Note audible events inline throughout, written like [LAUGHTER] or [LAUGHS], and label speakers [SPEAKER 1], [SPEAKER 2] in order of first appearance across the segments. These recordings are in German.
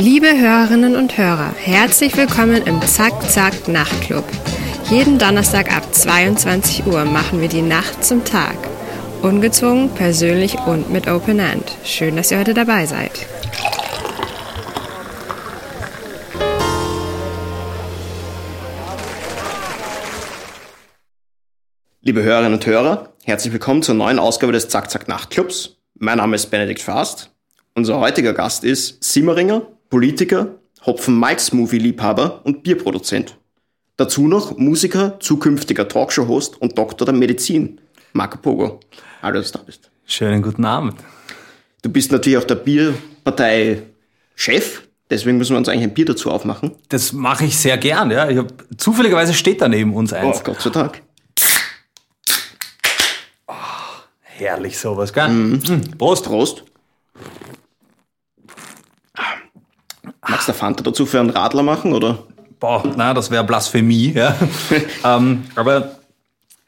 [SPEAKER 1] Liebe Hörerinnen und Hörer, herzlich willkommen im Zack Zack Nachtclub. Jeden Donnerstag ab 22 Uhr machen wir die Nacht zum Tag. Ungezwungen, persönlich und mit Open End. Schön, dass ihr heute dabei seid.
[SPEAKER 2] Liebe Hörerinnen und Hörer, herzlich willkommen zur neuen Ausgabe des Zack Zack Nachtclubs. Mein Name ist Benedikt Fast. Unser heutiger Gast ist Simmeringer, Politiker, Hopfen-Malz-Movie-Liebhaber und Bierproduzent. Dazu noch Musiker, zukünftiger Talkshow-Host und Doktor der Medizin, Marco Pogo. Hallo, dass du da bist.
[SPEAKER 3] Schönen guten Abend.
[SPEAKER 2] Du bist natürlich auch der Bierpartei-Chef, deswegen müssen wir uns eigentlich ein Bier dazu aufmachen.
[SPEAKER 3] Das mache ich sehr gern, ja. Ich hab, zufälligerweise steht da neben uns eins.
[SPEAKER 2] Oh, Gott sei Dank.
[SPEAKER 3] Herrlich sowas, gell? Mhm. Prost.
[SPEAKER 2] Prost. Magst du Fanta dazu für einen Radler machen, oder?
[SPEAKER 3] Boah, na, das wäre Blasphemie, ja. [LAUGHS] ähm, aber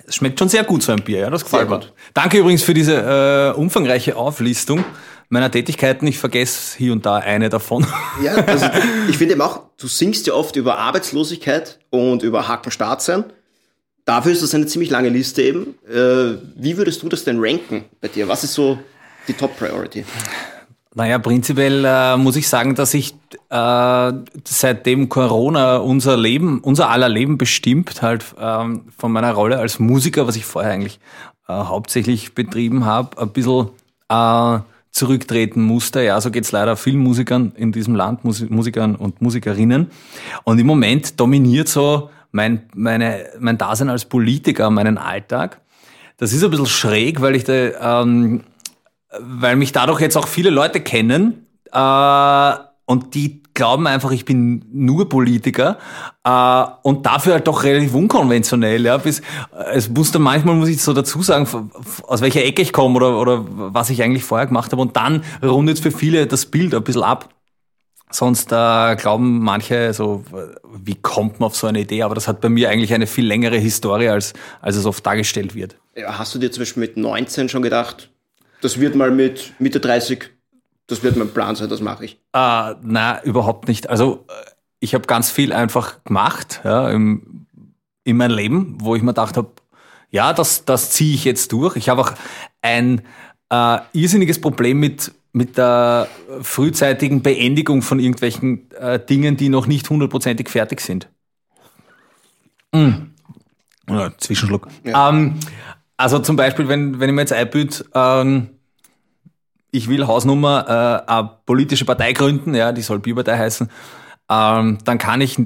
[SPEAKER 3] es schmeckt schon sehr gut, so ein Bier, ja, das gefällt mir.
[SPEAKER 2] gut.
[SPEAKER 3] Danke übrigens für diese äh, umfangreiche Auflistung meiner Tätigkeiten. Ich vergesse hier und da eine davon. [LAUGHS]
[SPEAKER 2] Ja, also ich finde eben auch, du singst ja oft über Arbeitslosigkeit und über Hackenstart sein. Dafür ist das eine ziemlich lange Liste eben. Äh, wie würdest du das denn ranken bei dir? Was ist so die Top Priority?
[SPEAKER 3] Naja, prinzipiell äh, muss ich sagen, dass ich äh, seitdem Corona unser Leben, unser aller Leben bestimmt, halt ähm, von meiner Rolle als Musiker, was ich vorher eigentlich äh, hauptsächlich betrieben habe, ein bisschen äh, zurücktreten musste. Ja, so geht's leider vielen Musikern in diesem Land, Musi Musikern und Musikerinnen. Und im Moment dominiert so mein, meine, mein Dasein als Politiker, meinen Alltag. Das ist ein bisschen schräg, weil ich da ähm, weil mich dadurch jetzt auch viele Leute kennen äh, und die glauben einfach, ich bin nur Politiker äh, und dafür halt doch relativ unkonventionell. Ja, bis, es muss dann manchmal muss ich so dazu sagen, aus welcher Ecke ich komme oder, oder was ich eigentlich vorher gemacht habe und dann rundet für viele das Bild ein bisschen ab. Sonst äh, glauben manche so, wie kommt man auf so eine Idee? Aber das hat bei mir eigentlich eine viel längere Historie, als, als es oft dargestellt wird.
[SPEAKER 2] Ja, hast du dir zum Beispiel mit 19 schon gedacht, das wird mal mit Mitte 30, das wird mein Plan sein, das mache ich?
[SPEAKER 3] Äh, na, überhaupt nicht. Also äh, ich habe ganz viel einfach gemacht ja, im, in meinem Leben, wo ich mir gedacht habe, ja, das, das ziehe ich jetzt durch. Ich habe auch ein äh, irrsinniges Problem mit, mit der frühzeitigen Beendigung von irgendwelchen äh, Dingen, die noch nicht hundertprozentig fertig sind. Mm. Ja, Zwischenschluck. Ähm, also zum Beispiel, wenn, wenn ich mir jetzt einbüte, ähm, ich will Hausnummer äh, eine politische Partei gründen, ja, die soll Bierpartei heißen, ähm, dann kann ich,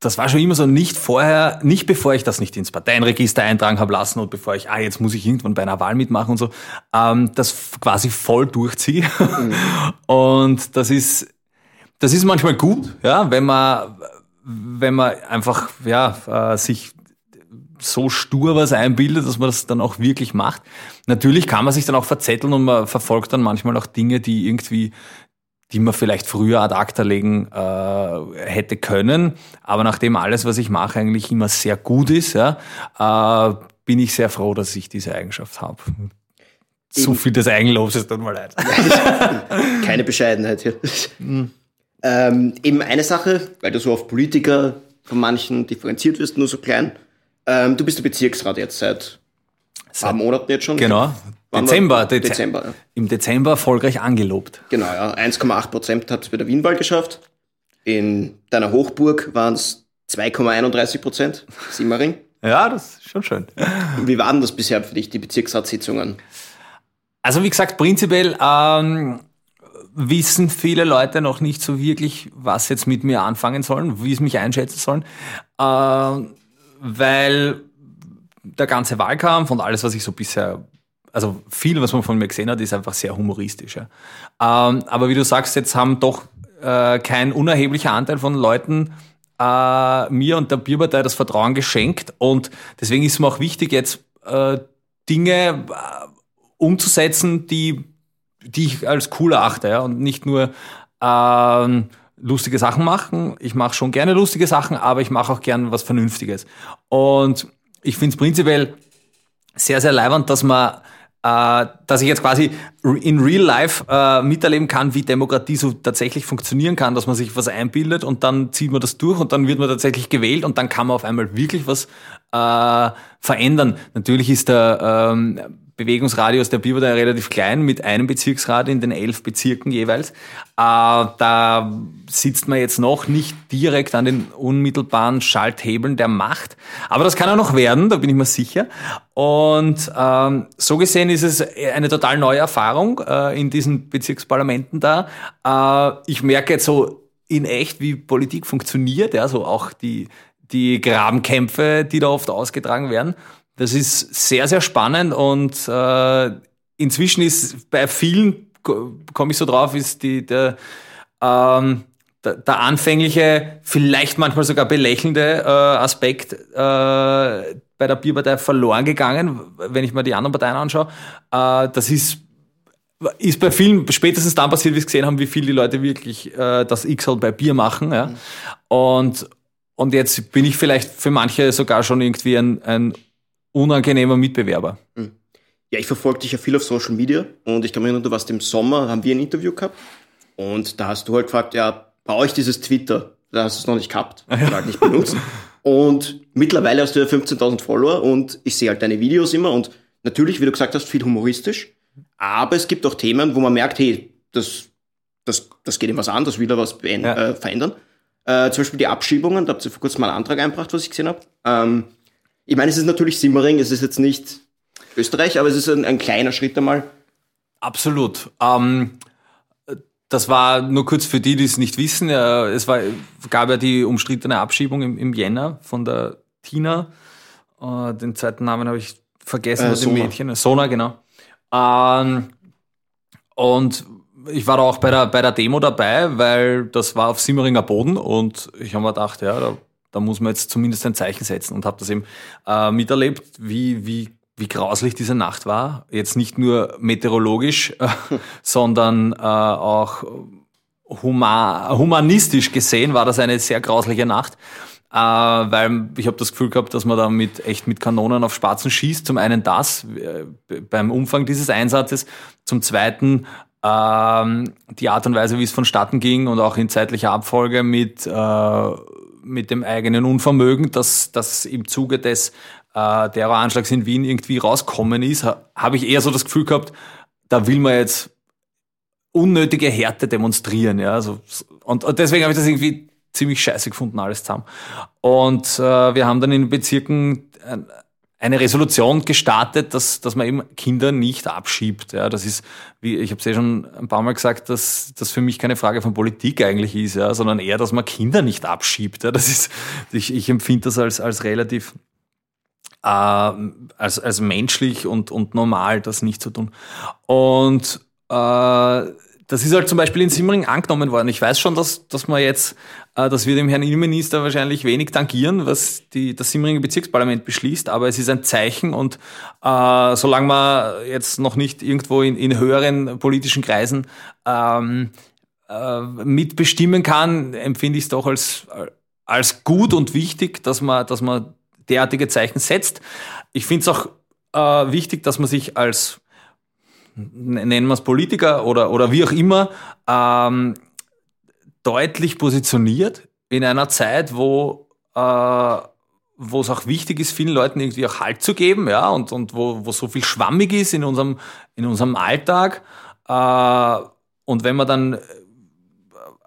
[SPEAKER 3] das war schon immer so, nicht vorher, nicht bevor ich das nicht ins Parteienregister eintragen habe lassen und bevor ich, ah, jetzt muss ich irgendwann bei einer Wahl mitmachen und so, ähm, das quasi voll durchziehe. [LAUGHS] Und das ist, das ist manchmal gut, ja, wenn man, wenn man einfach, ja, äh, sich so stur was einbildet, dass man das dann auch wirklich macht. Natürlich kann man sich dann auch verzetteln und man verfolgt dann manchmal auch Dinge, die irgendwie, die man vielleicht früher ad acta legen äh, hätte können. Aber nachdem alles, was ich mache, eigentlich immer sehr gut ist, ja, äh, bin ich sehr froh, dass ich diese Eigenschaft habe. So viel des Eigenlobs, es tut mir leid. [LAUGHS]
[SPEAKER 2] Keine Bescheidenheit hier. ähm, eben eine Sache, weil du so auf Politiker von manchen differenziert wirst, nur so klein. Ähm, du bist der Bezirksrat jetzt seit ein paar Monaten jetzt schon.
[SPEAKER 3] Genau. Dezember,
[SPEAKER 2] war-
[SPEAKER 3] Dezember.
[SPEAKER 2] Ja.
[SPEAKER 3] Im Dezember erfolgreich angelobt.
[SPEAKER 2] Genau, ja. 1,8 Prozent hat es bei der Wienwahl geschafft. In deiner Hochburg waren es 2,31 Prozent, Simmering. [LAUGHS]
[SPEAKER 3] Ja, das ist schon schön.
[SPEAKER 2] Wie waren das bisher für dich, die Bezirksratssitzungen?
[SPEAKER 3] Also wie gesagt, prinzipiell ähm, wissen viele Leute noch nicht so wirklich, was jetzt mit mir anfangen sollen, wie sie mich einschätzen sollen, ähm, weil der ganze Wahlkampf und alles, was ich so bisher, also viel, was man von mir gesehen hat, ist einfach sehr humoristisch. Ja. Ähm, aber wie du sagst, jetzt haben doch äh, kein unerheblicher Anteil von Leuten äh, mir und der Bierpartei das Vertrauen geschenkt und deswegen ist mir auch wichtig, jetzt äh, Dinge äh, umzusetzen, die, die ich als cool erachte ja, und nicht nur ähm, lustige Sachen machen. Ich mache schon gerne lustige Sachen, aber ich mache auch gern was Vernünftiges. Und ich finde es prinzipiell sehr, sehr leibend, dass man äh, dass ich jetzt quasi in Real Life äh, miterleben kann, wie Demokratie so tatsächlich funktionieren kann, dass man sich was einbildet und dann zieht man das durch und dann wird man tatsächlich gewählt und dann kann man auf einmal wirklich was äh, verändern. Natürlich ist der ähm, Bewegungsradius der Biberdei relativ klein mit einem Bezirksrat in den elf Bezirken jeweils. Äh, da sitzt man jetzt noch nicht direkt an den unmittelbaren Schalthebeln der Macht. Aber das kann auch noch werden, da bin ich mir sicher. Und ähm, so gesehen ist es eine total neue Erfahrung äh, in diesen Bezirksparlamenten da. Äh, ich merke jetzt so in echt, wie Politik funktioniert, ja, so auch die, die Grabenkämpfe, die da oft ausgetragen werden. Das ist sehr, sehr spannend und äh, inzwischen ist bei vielen, komme ich so drauf, ist die, der, ähm, der, der anfängliche, vielleicht manchmal sogar belächelnde äh, Aspekt äh, bei der Bierpartei verloren gegangen, wenn ich mir die anderen Parteien anschaue. Äh, das ist ist bei vielen spätestens dann passiert, wie wir gesehen haben, wie viel die Leute wirklich äh, das X halt bei Bier machen. Ja? Mhm. Und, und jetzt bin ich vielleicht für manche sogar schon irgendwie ein, ein unangenehmer Mitbewerber. Hm.
[SPEAKER 2] Ja, ich verfolge dich ja viel auf Social Media und ich kann mich erinnern, du warst im Sommer, haben wir ein Interview gehabt und da hast du halt gefragt, ja, brauche ich dieses Twitter? Da hast du es noch nicht gehabt, [LAUGHS] ja. halt nicht benutzt. Und mittlerweile hast du ja 15.000 Follower und ich sehe halt deine Videos immer und natürlich, wie du gesagt hast, viel humoristisch, aber es gibt auch Themen, wo man merkt, hey, das, das, das geht ihm was an, das will er was ja. äh, verändern. Äh, zum Beispiel die Abschiebungen, da habt ihr vor kurzem mal einen Antrag eingebracht, was ich gesehen habe. Ähm, ich meine, es ist natürlich Simmering, es ist jetzt nicht Österreich, aber es ist ein, ein kleiner Schritt einmal.
[SPEAKER 3] Absolut. Ähm, das war nur kurz für die, die es nicht wissen. Es war, gab ja die umstrittene Abschiebung im, im Jänner von der Tina. Äh, den zweiten Namen habe ich vergessen, äh, dem Mädchen. Sona, genau. Ähm, und ich war da auch bei der, bei der Demo dabei, weil das war auf Simmeringer Boden und ich habe mir gedacht, ja, da da muss man jetzt zumindest ein Zeichen setzen und habe das eben äh, miterlebt, wie, wie, wie grauslich diese Nacht war. Jetzt nicht nur meteorologisch, äh, [LAUGHS] sondern äh, auch huma humanistisch gesehen war das eine sehr grausliche Nacht. Äh, weil ich habe das Gefühl gehabt, dass man da mit echt mit Kanonen auf Spatzen schießt. Zum einen das äh, beim Umfang dieses Einsatzes, zum zweiten ähm, die Art und Weise, wie es vonstatten ging und auch in zeitlicher Abfolge mit äh, mit dem eigenen Unvermögen, dass das im Zuge des äh, Terroranschlags in Wien irgendwie rauskommen ist, ha, habe ich eher so das Gefühl gehabt, da will man jetzt unnötige Härte demonstrieren. Ja? Also, und, und deswegen habe ich das irgendwie ziemlich scheiße gefunden, alles zusammen. Und äh, wir haben dann in Bezirken eine Resolution gestartet, dass, dass man eben Kinder nicht abschiebt. Ja, das ist, wie ich habe es ja schon ein paar Mal gesagt, dass das für mich keine Frage von Politik eigentlich ist, ja, sondern eher, dass man Kinder nicht abschiebt. Ja, das ist, ich, ich empfinde das als, als relativ äh, als, als menschlich und, und normal, das nicht zu tun. Und äh, das ist halt zum Beispiel in Simmering angenommen worden. Ich weiß schon, dass, dass man jetzt, äh, dass wir dem Herrn Innenminister wahrscheinlich wenig tangieren, was die, das Simmeringer Bezirksparlament beschließt, aber es ist ein Zeichen und äh, solange man jetzt noch nicht irgendwo in, in höheren politischen Kreisen ähm, äh, mitbestimmen kann, empfinde ich es doch als, als gut und wichtig, dass man, dass man derartige Zeichen setzt. Ich finde es auch äh, wichtig, dass man sich als nennen wir es Politiker oder, oder wie auch immer, ähm, deutlich positioniert in einer Zeit, wo, äh, es auch wichtig ist, vielen Leuten irgendwie auch Halt zu geben, ja, und, und wo, wo so viel schwammig ist in unserem, in unserem Alltag. Äh, und wenn man dann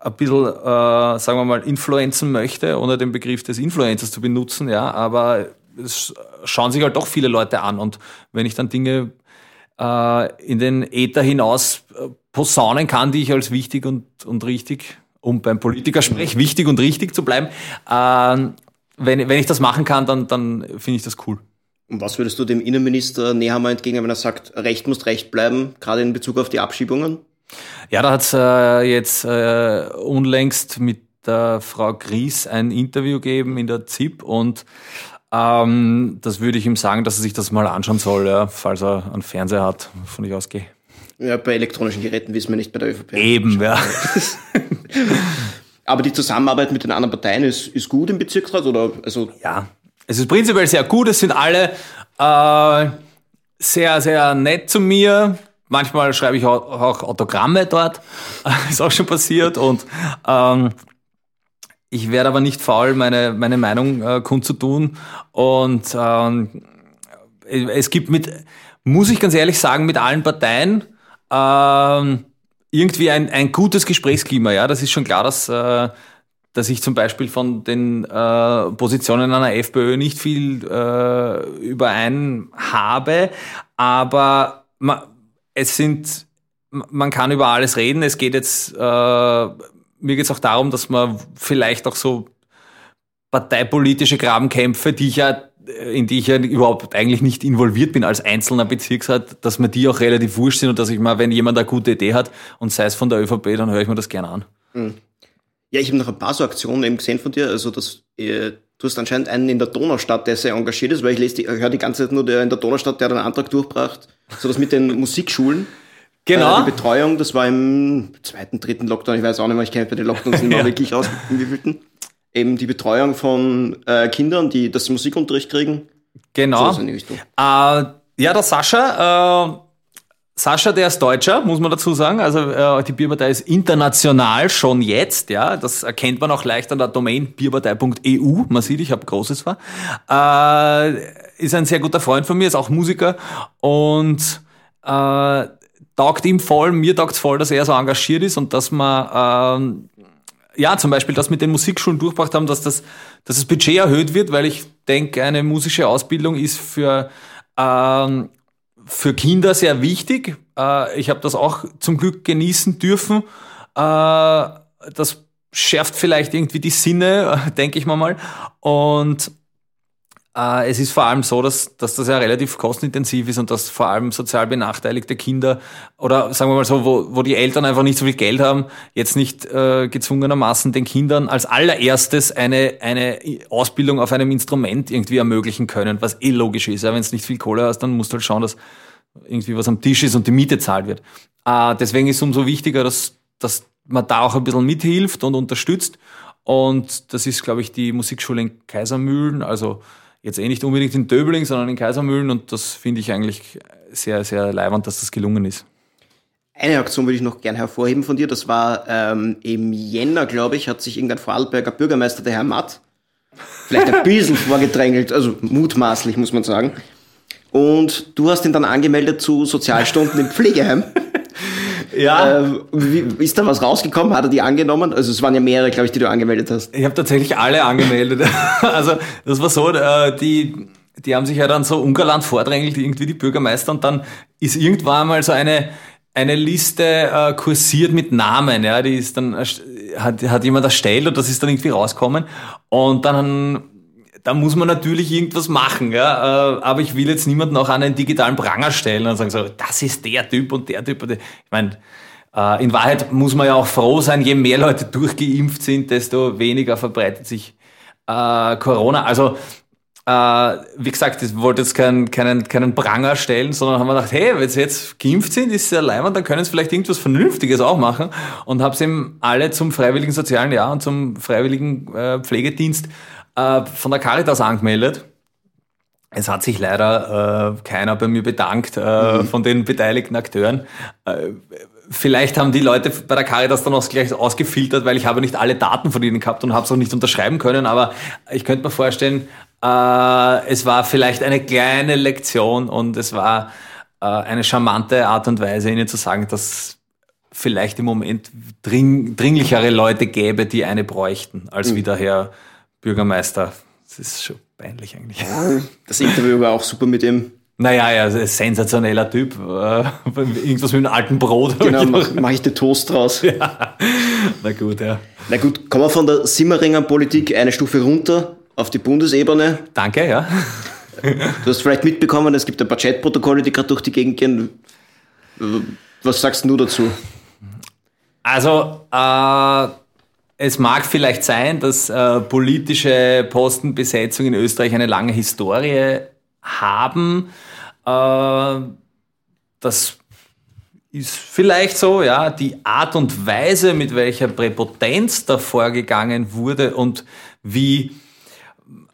[SPEAKER 3] ein bisschen, äh, sagen wir mal, influenzen möchte, ohne den Begriff des Influencers zu benutzen, ja, aber es schauen sich halt doch viele Leute an. Und wenn ich dann Dinge äh, in den Äther hinaus äh, posaunen kann, die ich als wichtig und, und richtig, um beim Politiker sprech, wichtig und richtig zu bleiben. Äh, wenn, wenn ich das machen kann, dann, dann finde ich das cool.
[SPEAKER 2] Und was würdest du dem Innenminister Nehammer entgegen, wenn er sagt, Recht muss Recht bleiben, gerade in Bezug auf die Abschiebungen?
[SPEAKER 3] Ja, da hat es äh, jetzt äh, unlängst mit der Frau Gries ein Interview gegeben in der ZIP und ähm, das würde ich ihm sagen, dass er sich das mal anschauen soll, ja, falls er einen Fernseher hat, von ich ausgehe.
[SPEAKER 2] Ja, bei elektronischen Geräten wissen wir nicht bei der ÖVP.
[SPEAKER 3] Eben, ja. [LAUGHS]
[SPEAKER 2] Aber die Zusammenarbeit mit den anderen Parteien ist, ist gut im Bezirksrat oder also?
[SPEAKER 3] Ja, es ist prinzipiell sehr gut. Es sind alle, äh, sehr, sehr nett zu mir. Manchmal schreibe ich auch, auch Autogramme dort. [LAUGHS] ist auch schon passiert. Und ähm, ich werde aber nicht faul, meine, meine Meinung äh, kundzutun. Und ähm, es gibt mit, muss ich ganz ehrlich sagen, mit allen Parteien ähm, irgendwie ein, ein gutes Gesprächsklima. Ja, das ist schon klar, dass, äh, dass ich zum Beispiel von den äh, Positionen einer FPÖ nicht viel äh, überein habe, aber man, es sind, man kann über alles reden. Es geht jetzt, äh, mir geht es auch darum, dass man vielleicht auch so parteipolitische Grabenkämpfe, die ich ja in die ich ja überhaupt eigentlich nicht involviert bin als einzelner Bezirksrat, dass mir die auch relativ wurscht sind und dass ich mal, wenn jemand eine gute Idee hat und sei es von der ÖVP, dann höre ich mir das gerne an.
[SPEAKER 2] Mhm. Ja, ich habe noch ein paar so Aktionen eben gesehen von dir. Also das, äh, du hast anscheinend einen in der Donaustadt, der sehr engagiert ist, weil ich lese, die, höre die ganze Zeit nur der in der Donaustadt, der einen Antrag durchbracht, so das mit den [LAUGHS] Musikschulen.
[SPEAKER 3] Genau.
[SPEAKER 2] Äh, die Betreuung, das war im zweiten, dritten Lockdown, ich weiß auch nicht mehr, ich kenne bei den Lockdowns nicht mehr [LAUGHS] ja. wirklich aus, im wievielten eben die Betreuung von äh, Kindern, die das Musikunterricht kriegen.
[SPEAKER 3] Genau. So äh, ja, der Sascha, äh, Sascha, der ist Deutscher, muss man dazu sagen. Also äh, die Bierpartei ist international schon jetzt, ja. Das erkennt man auch leicht an der Domain bierpartei.eu. Man sieht, ich habe großes war. Äh, ist ein sehr guter Freund von mir, ist auch Musiker und äh, taugt ihm voll, mir taugt voll, dass er so engagiert ist und dass man äh, ja, zum Beispiel das mit den Musikschulen durchgebracht haben, dass das, dass das Budget erhöht wird, weil ich denke, eine musische Ausbildung ist für, ähm, für Kinder sehr wichtig. Äh, ich habe das auch zum Glück genießen dürfen. Äh, das schärft vielleicht irgendwie die Sinne, [LAUGHS] denke ich mal mal. Und äh, es ist vor allem so, dass, dass das ja relativ kostenintensiv ist und dass vor allem sozial benachteiligte Kinder oder sagen wir mal so, wo, wo die Eltern einfach nicht so viel Geld haben, jetzt nicht äh, gezwungenermaßen den Kindern als allererstes eine, eine Ausbildung auf einem Instrument irgendwie ermöglichen können, was eh logisch ist. Ja, Wenn es nicht viel Kohle hast, dann musst du halt schauen, dass irgendwie was am Tisch ist und die Miete zahlt wird. Äh, deswegen ist es umso wichtiger, dass, dass man da auch ein bisschen mithilft und unterstützt. Und das ist, glaube ich, die Musikschule in Kaisermühlen, also Jetzt eh nicht unbedingt in Döbling, sondern in Kaisermühlen und das finde ich eigentlich sehr, sehr leibend, dass das gelungen ist.
[SPEAKER 2] Eine Aktion würde ich noch gern hervorheben von dir. Das war ähm, im Jänner, glaube ich, hat sich irgendein Vorarlberger Bürgermeister, der Herr Matt, vielleicht ein bisschen [LAUGHS] vorgedrängelt, also mutmaßlich, muss man sagen. Und du hast ihn dann angemeldet zu Sozialstunden im Pflegeheim.
[SPEAKER 3] Ja.
[SPEAKER 2] Äh, wie, ist da was rausgekommen? Hat er die angenommen? Also es waren ja mehrere, glaube ich, die du angemeldet hast.
[SPEAKER 3] Ich habe tatsächlich alle angemeldet. [LAUGHS] also das war so, äh, die, die haben sich ja dann so Ungarland vordrängelt, irgendwie die Bürgermeister, und dann ist irgendwann mal so eine eine Liste äh, kursiert mit Namen, ja, die ist dann hat, hat jemand erstellt und das ist dann irgendwie rauskommen und dann da muss man natürlich irgendwas machen, ja. Äh, aber ich will jetzt niemanden auch an einen digitalen Pranger stellen und sagen so, das ist der Typ und der Typ. Ich meine, äh, in Wahrheit muss man ja auch froh sein, je mehr Leute durchgeimpft sind, desto weniger verbreitet sich äh, Corona. Also wie gesagt, ich wollte jetzt keinen, keinen, keinen Pranger stellen, sondern haben wir gedacht, hey, wenn sie jetzt geimpft sind, ist sehr leibend, dann können sie vielleicht irgendwas Vernünftiges auch machen und habe sie eben alle zum freiwilligen sozialen Jahr und zum freiwilligen äh, Pflegedienst äh, von der Caritas angemeldet. Es hat sich leider äh, keiner bei mir bedankt äh, mhm. von den beteiligten Akteuren. Äh, vielleicht haben die Leute bei der Caritas dann auch gleich ausgefiltert, weil ich habe nicht alle Daten von ihnen gehabt und habe es auch nicht unterschreiben können. Aber ich könnte mir vorstellen, äh, es war vielleicht eine kleine Lektion und es war äh, eine charmante Art und Weise, ihnen zu sagen, dass vielleicht im Moment dring, dringlichere Leute gäbe, die eine bräuchten, als mhm. wie der Herr Bürgermeister. Das ist schon peinlich eigentlich.
[SPEAKER 2] Das Interview war auch super mit ihm.
[SPEAKER 3] Naja, ja, ein sensationeller Typ. Äh, irgendwas mit einem alten Brot.
[SPEAKER 2] Genau, mache mach ich den Toast draus.
[SPEAKER 3] Ja. Na gut, ja.
[SPEAKER 2] Na gut, kommen wir von der Simmeringer Politik eine Stufe runter auf die Bundesebene.
[SPEAKER 3] Danke, ja.
[SPEAKER 2] Du hast vielleicht mitbekommen, es gibt ein paar Chatprotokolle, die gerade durch die Gegend gehen. Was sagst du dazu?
[SPEAKER 3] Also, äh, es mag vielleicht sein, dass äh, politische Postenbesetzung in Österreich eine lange Historie haben. Äh, das ist vielleicht so, ja, die Art und Weise, mit welcher Präpotenz da vorgegangen wurde und wie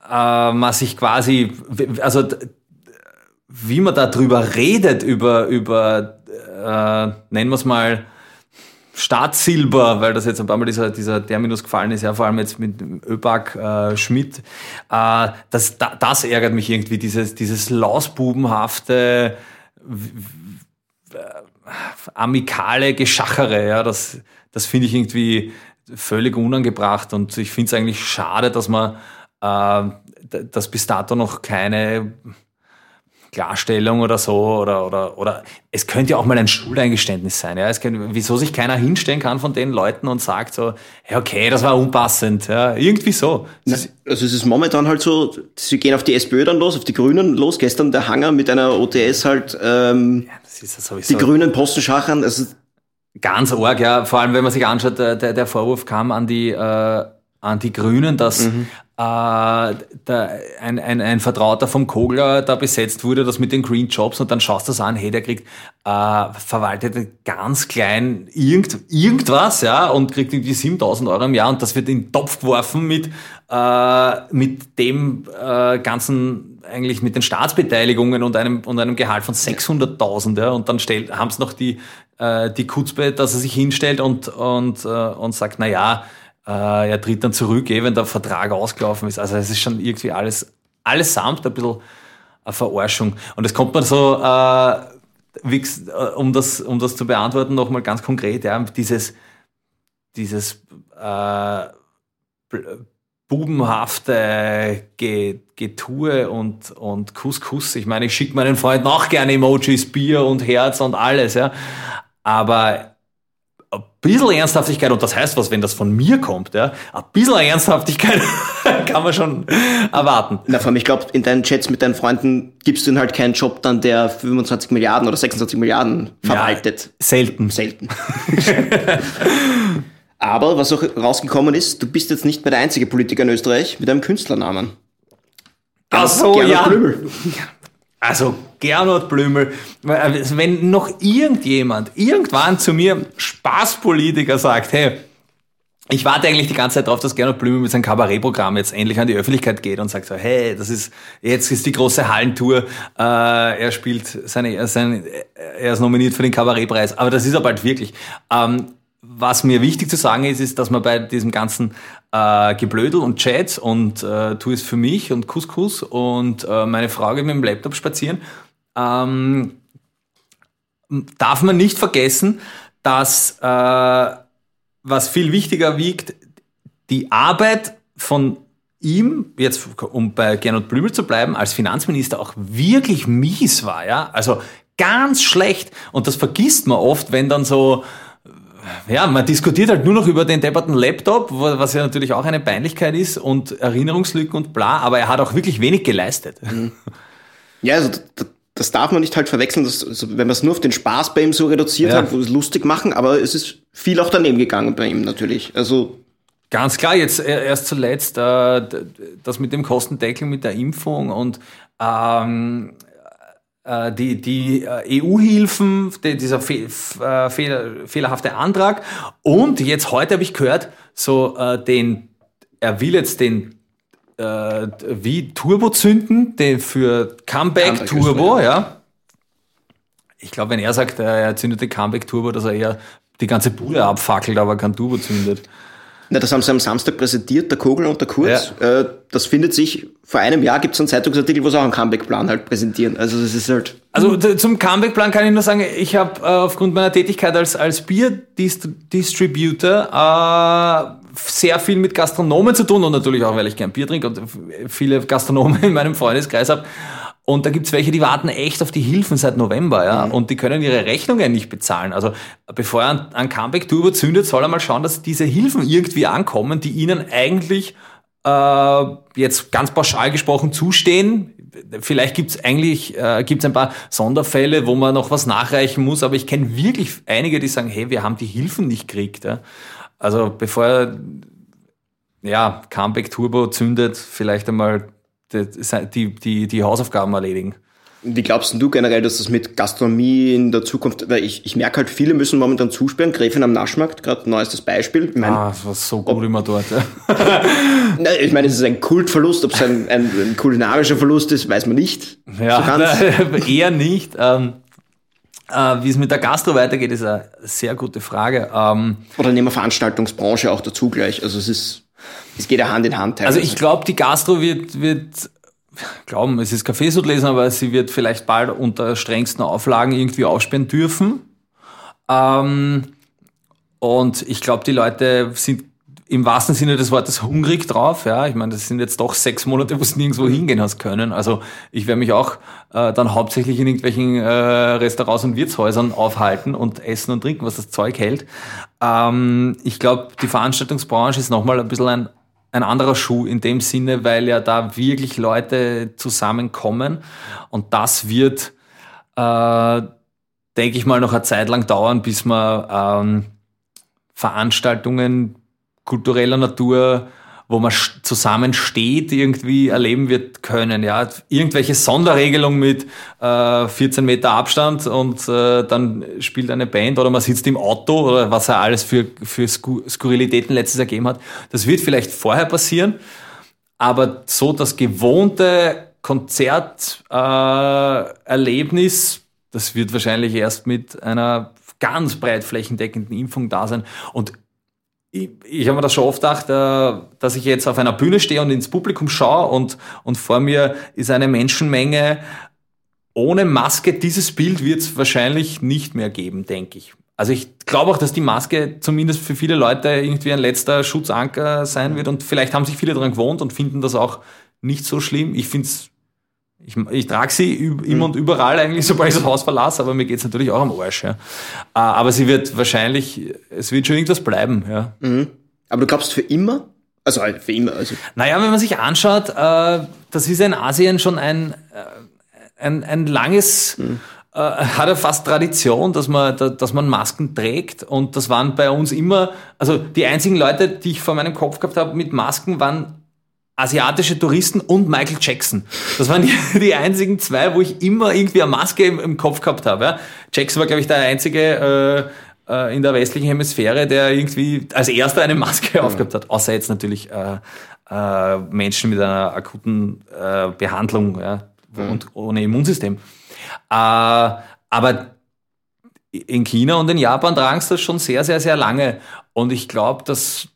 [SPEAKER 3] äh, man sich quasi, also wie man da drüber redet, über, über äh, nennen wir es mal, Staatssilber, weil das jetzt ein paar Mal dieser, dieser Terminus gefallen ist, ja, vor allem jetzt mit ÖBAG äh, Schmidt, äh, das, da, das ärgert mich irgendwie, dieses, dieses lausbubenhafte, äh, amikale Geschachere, ja, das, das finde ich irgendwie völlig unangebracht und ich finde es eigentlich schade, dass man, äh, dass bis dato noch keine Klarstellung oder so oder, oder, oder es könnte ja auch mal ein Schuldeingeständnis sein. Ja? Es könnte, wieso sich keiner hinstellen kann von den Leuten und sagt so, ja, okay, das war unpassend. Ja? Irgendwie so.
[SPEAKER 2] Na, also es ist momentan halt so, sie gehen auf die SPÖ dann los, auf die Grünen los. Gestern der Hanger mit einer OTS halt ähm, ja, das ist sowieso. die Grünen Postenschachern. Also
[SPEAKER 3] Ganz arg, ja. Vor allem, wenn man sich anschaut, der, der Vorwurf kam an die, äh, an die Grünen, dass mhm äh, da ein, ein, ein Vertrauter vom Kogler da besetzt wurde, das mit den Green Jobs und dann schaust du das an, hey, der kriegt äh, verwaltet ganz klein irgend, irgendwas, ja, und kriegt irgendwie 7000 Euro im Jahr und das wird in den Topf geworfen mit, äh, mit dem äh, ganzen, eigentlich mit den Staatsbeteiligungen und einem, und einem Gehalt von 600.000, ja, und dann haben es noch die, äh, die Kutzbe, dass er sich hinstellt und, und, äh, und sagt, na ja, äh, er tritt dann zurück, eh, wenn der Vertrag ausgelaufen ist. Also es ist schon irgendwie alles, allesamt ein bisschen eine Verarschung. Und es kommt man so, äh, wie, äh, um, das, um das zu beantworten, nochmal ganz konkret, ja, dieses, dieses äh, bubenhafte Getue und, und Kuss, Ich meine, ich schicke meinen Freund auch gerne Emojis, Bier und Herz und alles, ja. Aber bisschen Ernsthaftigkeit, und das heißt was, wenn das von mir kommt, ja, ein bisschen Ernsthaftigkeit [LAUGHS] kann man schon erwarten.
[SPEAKER 2] Na, vor allem, ich glaube, in deinen Chats mit deinen Freunden gibst du ihnen halt keinen Job dann, der 25 Milliarden oder 26 Milliarden verwaltet. Ja,
[SPEAKER 3] selten.
[SPEAKER 2] Selten. [LAUGHS] Aber was auch rausgekommen ist, du bist jetzt nicht mehr der einzige Politiker in Österreich mit einem Künstlernamen.
[SPEAKER 3] Ach so, ja. Blümel. [LAUGHS] Also Gernot Blümel, also wenn noch irgendjemand irgendwann zu mir Spaßpolitiker sagt, hey, ich warte eigentlich die ganze Zeit darauf, dass Gernot Blümel mit seinem Kabarettprogramm jetzt endlich an die Öffentlichkeit geht und sagt so, hey, das ist, jetzt ist die große Hallentour, äh, er spielt seine, seine, er ist nominiert für den Kabarettpreis, aber das ist er bald wirklich. Ähm, was mir wichtig zu sagen ist, ist, dass man bei diesem ganzen äh, Geblödel und Chat und äh, tu es für mich und Couscous und äh, meine Frau geht mit dem Laptop spazieren, ähm, darf man nicht vergessen, dass äh, was viel wichtiger wiegt, die Arbeit von ihm, jetzt um bei Gernot Blümel zu bleiben, als Finanzminister auch wirklich mies war, ja, also ganz schlecht. Und das vergisst man oft, wenn dann so ja, man diskutiert halt nur noch über den depperten Laptop, was ja natürlich auch eine Peinlichkeit ist und Erinnerungslücken und bla, aber er hat auch wirklich wenig geleistet. Mhm.
[SPEAKER 2] Ja, also das darf man nicht halt verwechseln, dass, also wenn man es nur auf den Spaß bei ihm so reduziert ja. hat, wo es lustig machen, aber es ist viel auch daneben gegangen bei ihm natürlich. Also
[SPEAKER 3] Ganz klar, jetzt äh, erst zuletzt äh, das mit dem Kostendeckel, mit der Impfung und ähm, äh, die, die äh, EU-Hilfen, dieser fe äh, fehler, fehlerhafte Antrag. Und jetzt heute habe ich gehört, so äh, den, er will jetzt den äh, wie Turbo zünden, den für Comeback, Comeback Turbo, ja. Ich glaube, wenn er sagt, er zündet den Comeback Turbo, dass er eher die ganze Bude abfackelt, aber kein Turbo zündet.
[SPEAKER 2] Na, das haben sie am Samstag präsentiert, der Kogel und der Kurz. Ja. Äh, das findet sich, vor einem Jahr gibt es einen Zeitungsartikel, wo sie auch einen Comeback-Plan halt präsentieren. Also das ist halt...
[SPEAKER 3] Also zum Comeback-Plan kann ich nur sagen, ich habe äh, aufgrund meiner Tätigkeit als, als Bier-Distributor äh, sehr viel mit Gastronomen zu tun und natürlich auch, weil ich gern Bier trinke und viele Gastronomen in meinem Freundeskreis habe. Und da gibt's welche, die warten echt auf die Hilfen seit November, ja, mhm. und die können ihre Rechnungen nicht bezahlen. Also bevor er ein Comeback-Tour überzündet, soll er mal schauen, dass diese Hilfen irgendwie ankommen, die ihnen eigentlich äh, jetzt ganz pauschal gesprochen zustehen. Vielleicht gibt's eigentlich äh, gibt's ein paar Sonderfälle, wo man noch was nachreichen muss, aber ich kenne wirklich einige, die sagen, hey, wir haben die Hilfen nicht gekriegt. Ja. Also bevor er ja, Comeback Turbo zündet, vielleicht einmal die, die, die Hausaufgaben erledigen.
[SPEAKER 2] Wie glaubst du generell, dass das mit Gastronomie in der Zukunft, weil ich, ich merke halt, viele müssen momentan zusperren, Gräfin am Naschmarkt, gerade neuestes Beispiel. Ich mein,
[SPEAKER 3] Ah, es war so gut immer dort. Ja. [LAUGHS]
[SPEAKER 2] na, ich meine, es ist ein Kultverlust, ob es ein, ein, ein kulinarischer Verlust ist, weiß man nicht.
[SPEAKER 3] Ja,
[SPEAKER 2] So ganz. [LAUGHS]
[SPEAKER 3] eher nicht. Ähm, äh, Wie es mit der Gastro weitergeht, ist eine sehr gute Frage. Ähm,
[SPEAKER 2] Oder nehmen wir Veranstaltungsbranche auch dazu gleich. Also es ist, es geht ja Hand in Hand.
[SPEAKER 3] also
[SPEAKER 2] teilweise.
[SPEAKER 3] ich glaube, die Gastro wird, wird glauben, es ist Kaffeesud lesen, aber sie wird vielleicht bald unter strengsten Auflagen irgendwie aufsperren dürfen. Ähm, und ich glaube, die Leute sind im wahrsten Sinne des Wortes hungrig drauf. Ja, ich meine, das sind jetzt doch sechs Monate, wo du nirgendwo hingehen hast können. Also ich werde mich auch äh, dann hauptsächlich in irgendwelchen äh, Restaurants und Wirtshäusern aufhalten und essen und trinken, was das Zeug hält. Ähm, ich glaube, die Veranstaltungsbranche ist nochmal ein bisschen ein, ein anderer Schuh in dem Sinne, weil ja da wirklich Leute zusammenkommen und das wird, äh, denke ich mal, noch eine Zeit lang dauern, bis man ähm, Veranstaltungen kultureller Natur, wo man zusammensteht, irgendwie erleben wird können. Ja, irgendwelche Sonderregelungen mit äh, 14 Meter Abstand und äh, dann spielt eine Band oder man sitzt im Auto oder was er alles für, für Sku Skurrilitäten letztes Jahr gegeben hat. Das wird vielleicht vorher passieren, aber so das gewohnte Konzerterlebnis, äh, das wird wahrscheinlich erst mit einer ganz breit flächendeckenden Impfung da sein. Und ich, ich habe mir das schon oft gedacht, äh, dass ich jetzt auf einer Bühne stehe und ins Publikum schaue und, und vor mir ist eine Menschenmenge. Ohne Maske, dieses Bild wird es wahrscheinlich nicht mehr geben, denke ich. Also ich glaube auch, dass die Maske zumindest für viele Leute irgendwie ein letzter Schutzanker sein wird und vielleicht haben sich viele daran gewohnt und finden das auch nicht so schlimm. Ich finde es, ich, ich trage sie immer und überall eigentlich, [LAUGHS] sobald ich das Haus verlasse, aber mir geht's natürlich auch am Arsch. Ja. Äh, Aber sie wird wahrscheinlich, es wird schon irgendwas bleiben. Ja.
[SPEAKER 2] Aber du glaubst für immer? Also halt für immer. Also
[SPEAKER 3] Naja, wenn man sich anschaut, äh, das ist ja in Asien schon ein, äh, ein, ein langes, äh, hat ja fast Tradition, dass man, da- dass man Masken trägt. Und das waren bei uns immer, also die einzigen Leute, die ich vor meinem Kopf gehabt habe mit Masken, waren asiatische Touristen und Michael Jackson. Das waren die, [LAUGHS] die einzigen zwei, wo ich immer irgendwie eine Maske im, im Kopf gehabt habe. Ja. Jackson war, glaube ich, der einzige äh, äh, in der westlichen Hemisphäre, der irgendwie als erster eine Maske aufgehabt hat. Außer jetzt natürlich äh, äh, Menschen mit einer akuten äh, Behandlung ja, und ohne Immunsystem. Äh, aber in China und in Japan tragen es das schon sehr, sehr, sehr lange. Und ich glaube, dass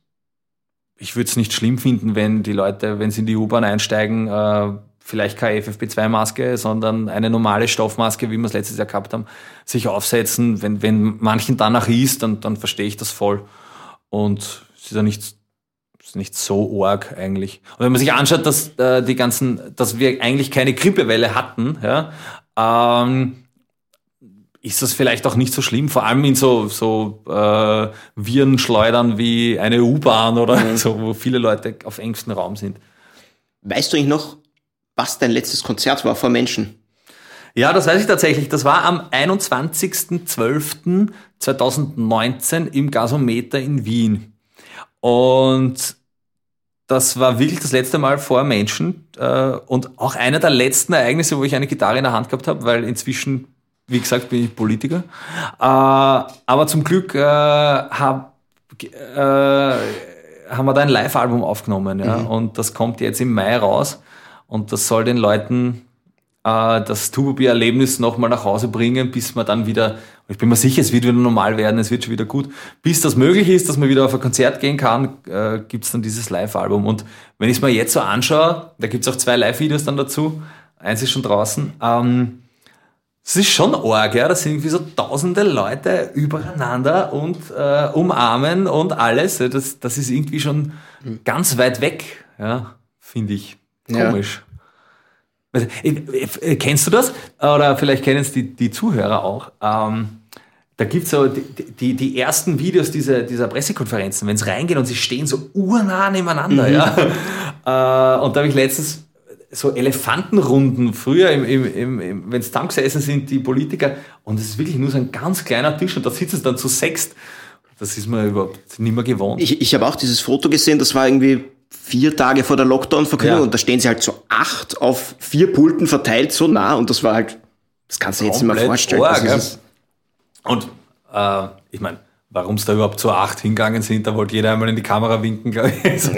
[SPEAKER 3] ich würde es nicht schlimm finden, wenn die Leute, wenn sie in die U-Bahn einsteigen, äh, vielleicht keine FFP2-Maske, sondern eine normale Stoffmaske, wie wir es letztes Jahr gehabt haben, sich aufsetzen. Wenn, wenn manchen danach ist, dann, dann verstehe ich das voll. Und es ist ja nicht, ist nicht so arg eigentlich. Und wenn man sich anschaut, dass äh, die ganzen, dass wir eigentlich keine Grippewelle hatten, ja, ähm, ist das vielleicht auch nicht so schlimm, vor allem in so, so äh, Virenschleudern wie eine U-Bahn oder so, wo viele Leute auf engstem Raum sind.
[SPEAKER 2] weißt du eigentlich noch, was dein letztes Konzert war vor Menschen?
[SPEAKER 3] Ja, das weiß ich tatsächlich. Das war am 21.12.2019 im Gasometer in Wien. Und das war wirklich das letzte Mal vor Menschen äh, und auch einer der letzten Ereignisse, wo ich eine Gitarre in der Hand gehabt habe, weil inzwischen, wie gesagt, bin ich Politiker. Äh, aber zum Glück äh, hab, äh, haben wir da ein Live-Album aufgenommen. Ja? Und das kommt jetzt im Mai raus. Und das soll den Leuten äh, das Tububi-Erlebnis nochmal nach Hause bringen, bis man dann wieder, ich bin mir sicher, es wird wieder normal werden, es wird schon wieder gut. Bis das möglich ist, dass man wieder auf ein Konzert gehen kann, äh, gibt's dann dieses Live-Album. Und wenn ich es mir jetzt so anschaue, da gibt's auch zwei Live-Videos dann dazu, eins ist schon draußen, ähm, es ist schon arg, ja. Das sind irgendwie so tausende Leute übereinander und äh, umarmen und alles. Ja, Das, das ist irgendwie schon ganz weit weg, ja, finde ich.
[SPEAKER 2] Ja.
[SPEAKER 3] Komisch. Also, äh, äh, Kennst du das? Oder vielleicht kennen es die, die Zuhörer auch. Ähm, da gibt's so die, die, die ersten Videos dieser, dieser Pressekonferenzen, wenn sie reingehen und sie stehen so urnah nebeneinander. Ja? [LAUGHS] Äh, und da habe ich letztens so Elefantenrunden früher, im, im, im, im, wenn es zusammengesessen sind, die Politiker, und es ist wirklich nur so ein ganz kleiner Tisch und da sitzen sie dann zu sechst. Das ist mir überhaupt nicht mehr gewohnt.
[SPEAKER 2] Ich, ich habe auch dieses Foto gesehen, das war irgendwie vier Tage vor der Lockdown-Verkündung
[SPEAKER 3] Ja.
[SPEAKER 2] und da stehen sie halt so acht auf vier Pulten verteilt so nah und das war halt, das kannst du dir jetzt nicht mehr vorstellen. Also
[SPEAKER 3] ja. Und äh, ich meine, warum es da überhaupt zu acht hingegangen sind, da wollte jeder einmal in die Kamera winken, glaube ich. Also,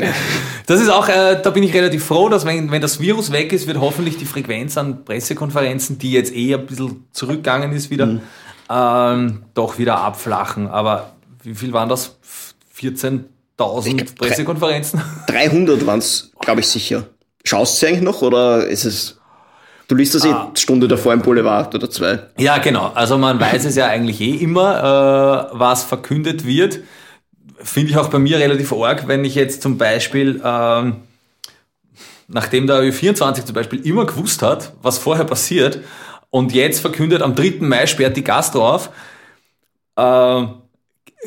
[SPEAKER 3] Das ist auch, äh, da bin ich relativ froh, dass wenn, wenn das Virus weg ist, wird hoffentlich die Frequenz an Pressekonferenzen, die jetzt eh ein bisschen zurückgegangen ist wieder,
[SPEAKER 2] Mhm.
[SPEAKER 3] ähm, doch wieder abflachen. Aber wie viel waren das? 14.000 Pressekonferenzen?
[SPEAKER 2] 300 waren es, glaube ich, sicher. Schaust du eigentlich noch oder ist es. Du liest das eh
[SPEAKER 3] Ah.
[SPEAKER 2] Stunde davor im Boulevard oder zwei.
[SPEAKER 3] Ja, genau. Also man weiß es ja eigentlich eh immer, äh, was verkündet wird. Finde ich auch bei mir relativ arg, wenn ich jetzt zum Beispiel, ähm, nachdem der Ö24 zum Beispiel immer gewusst hat, was vorher passiert, und jetzt verkündet, am 3. Mai sperrt die Gastro auf, äh,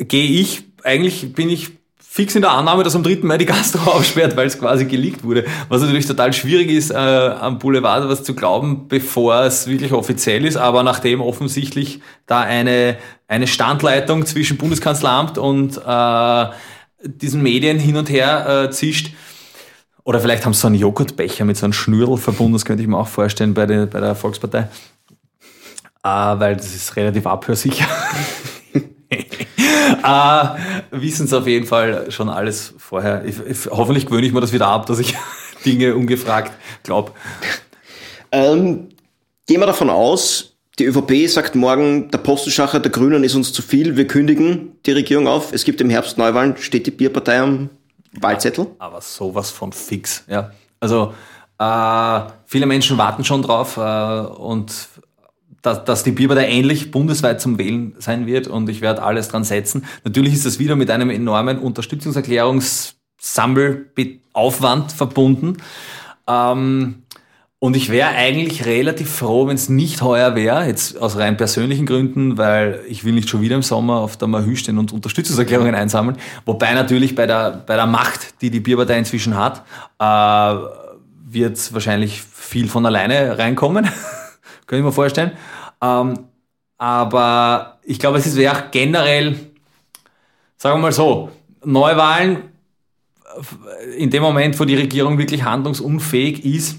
[SPEAKER 3] gehe ich, eigentlich bin ich fix in der Annahme, dass am 3. Mai die Gastro [LAUGHS] aufsperrt, weil es quasi geleakt wurde. Was natürlich total schwierig ist, äh, am Boulevard was zu glauben, bevor es wirklich offiziell ist, aber nachdem offensichtlich da eine, eine Standleitung zwischen Bundeskanzleramt und äh, diesen Medien hin und her äh, zischt, oder vielleicht haben sie so einen Joghurtbecher mit so einem Schnürl verbunden, das könnte ich mir auch vorstellen bei der, bei der Volkspartei. Äh, weil das ist relativ abhörsicher. [LAUGHS] äh, wissen es auf jeden Fall schon alles vorher. Ich, ich, hoffentlich gewöhne ich mir das wieder ab, dass ich [LAUGHS] Dinge ungefragt glaube.
[SPEAKER 2] Ähm, gehen wir davon aus, die ÖVP sagt morgen, der Postenschacher der Grünen ist uns zu viel, wir kündigen die Regierung auf. Es gibt im Herbst Neuwahlen, steht die Bierpartei am Wahlzettel.
[SPEAKER 3] Aber sowas von fix, ja. Also äh, viele Menschen warten schon drauf äh, und dass, dass die Bierpartei ähnlich bundesweit zum Wählen sein wird und ich werde alles dran setzen. Natürlich ist das wieder mit einem enormen Unterstützungserklärungsaufwand verbunden. Ähm, und ich wäre eigentlich relativ froh, wenn es nicht heuer wäre, jetzt aus rein persönlichen Gründen, weil ich will nicht schon wieder im Sommer auf der Mahü stehen und Unterstützungserklärungen einsammeln. Wobei natürlich bei der, bei der Macht, die die Bierpartei inzwischen hat, äh, wird es wahrscheinlich viel von alleine reinkommen. [LAUGHS] Könnte ich mir vorstellen. Ähm, aber ich glaube, es wäre auch generell, sagen wir mal so, Neuwahlen in dem Moment, wo die Regierung wirklich handlungsunfähig ist,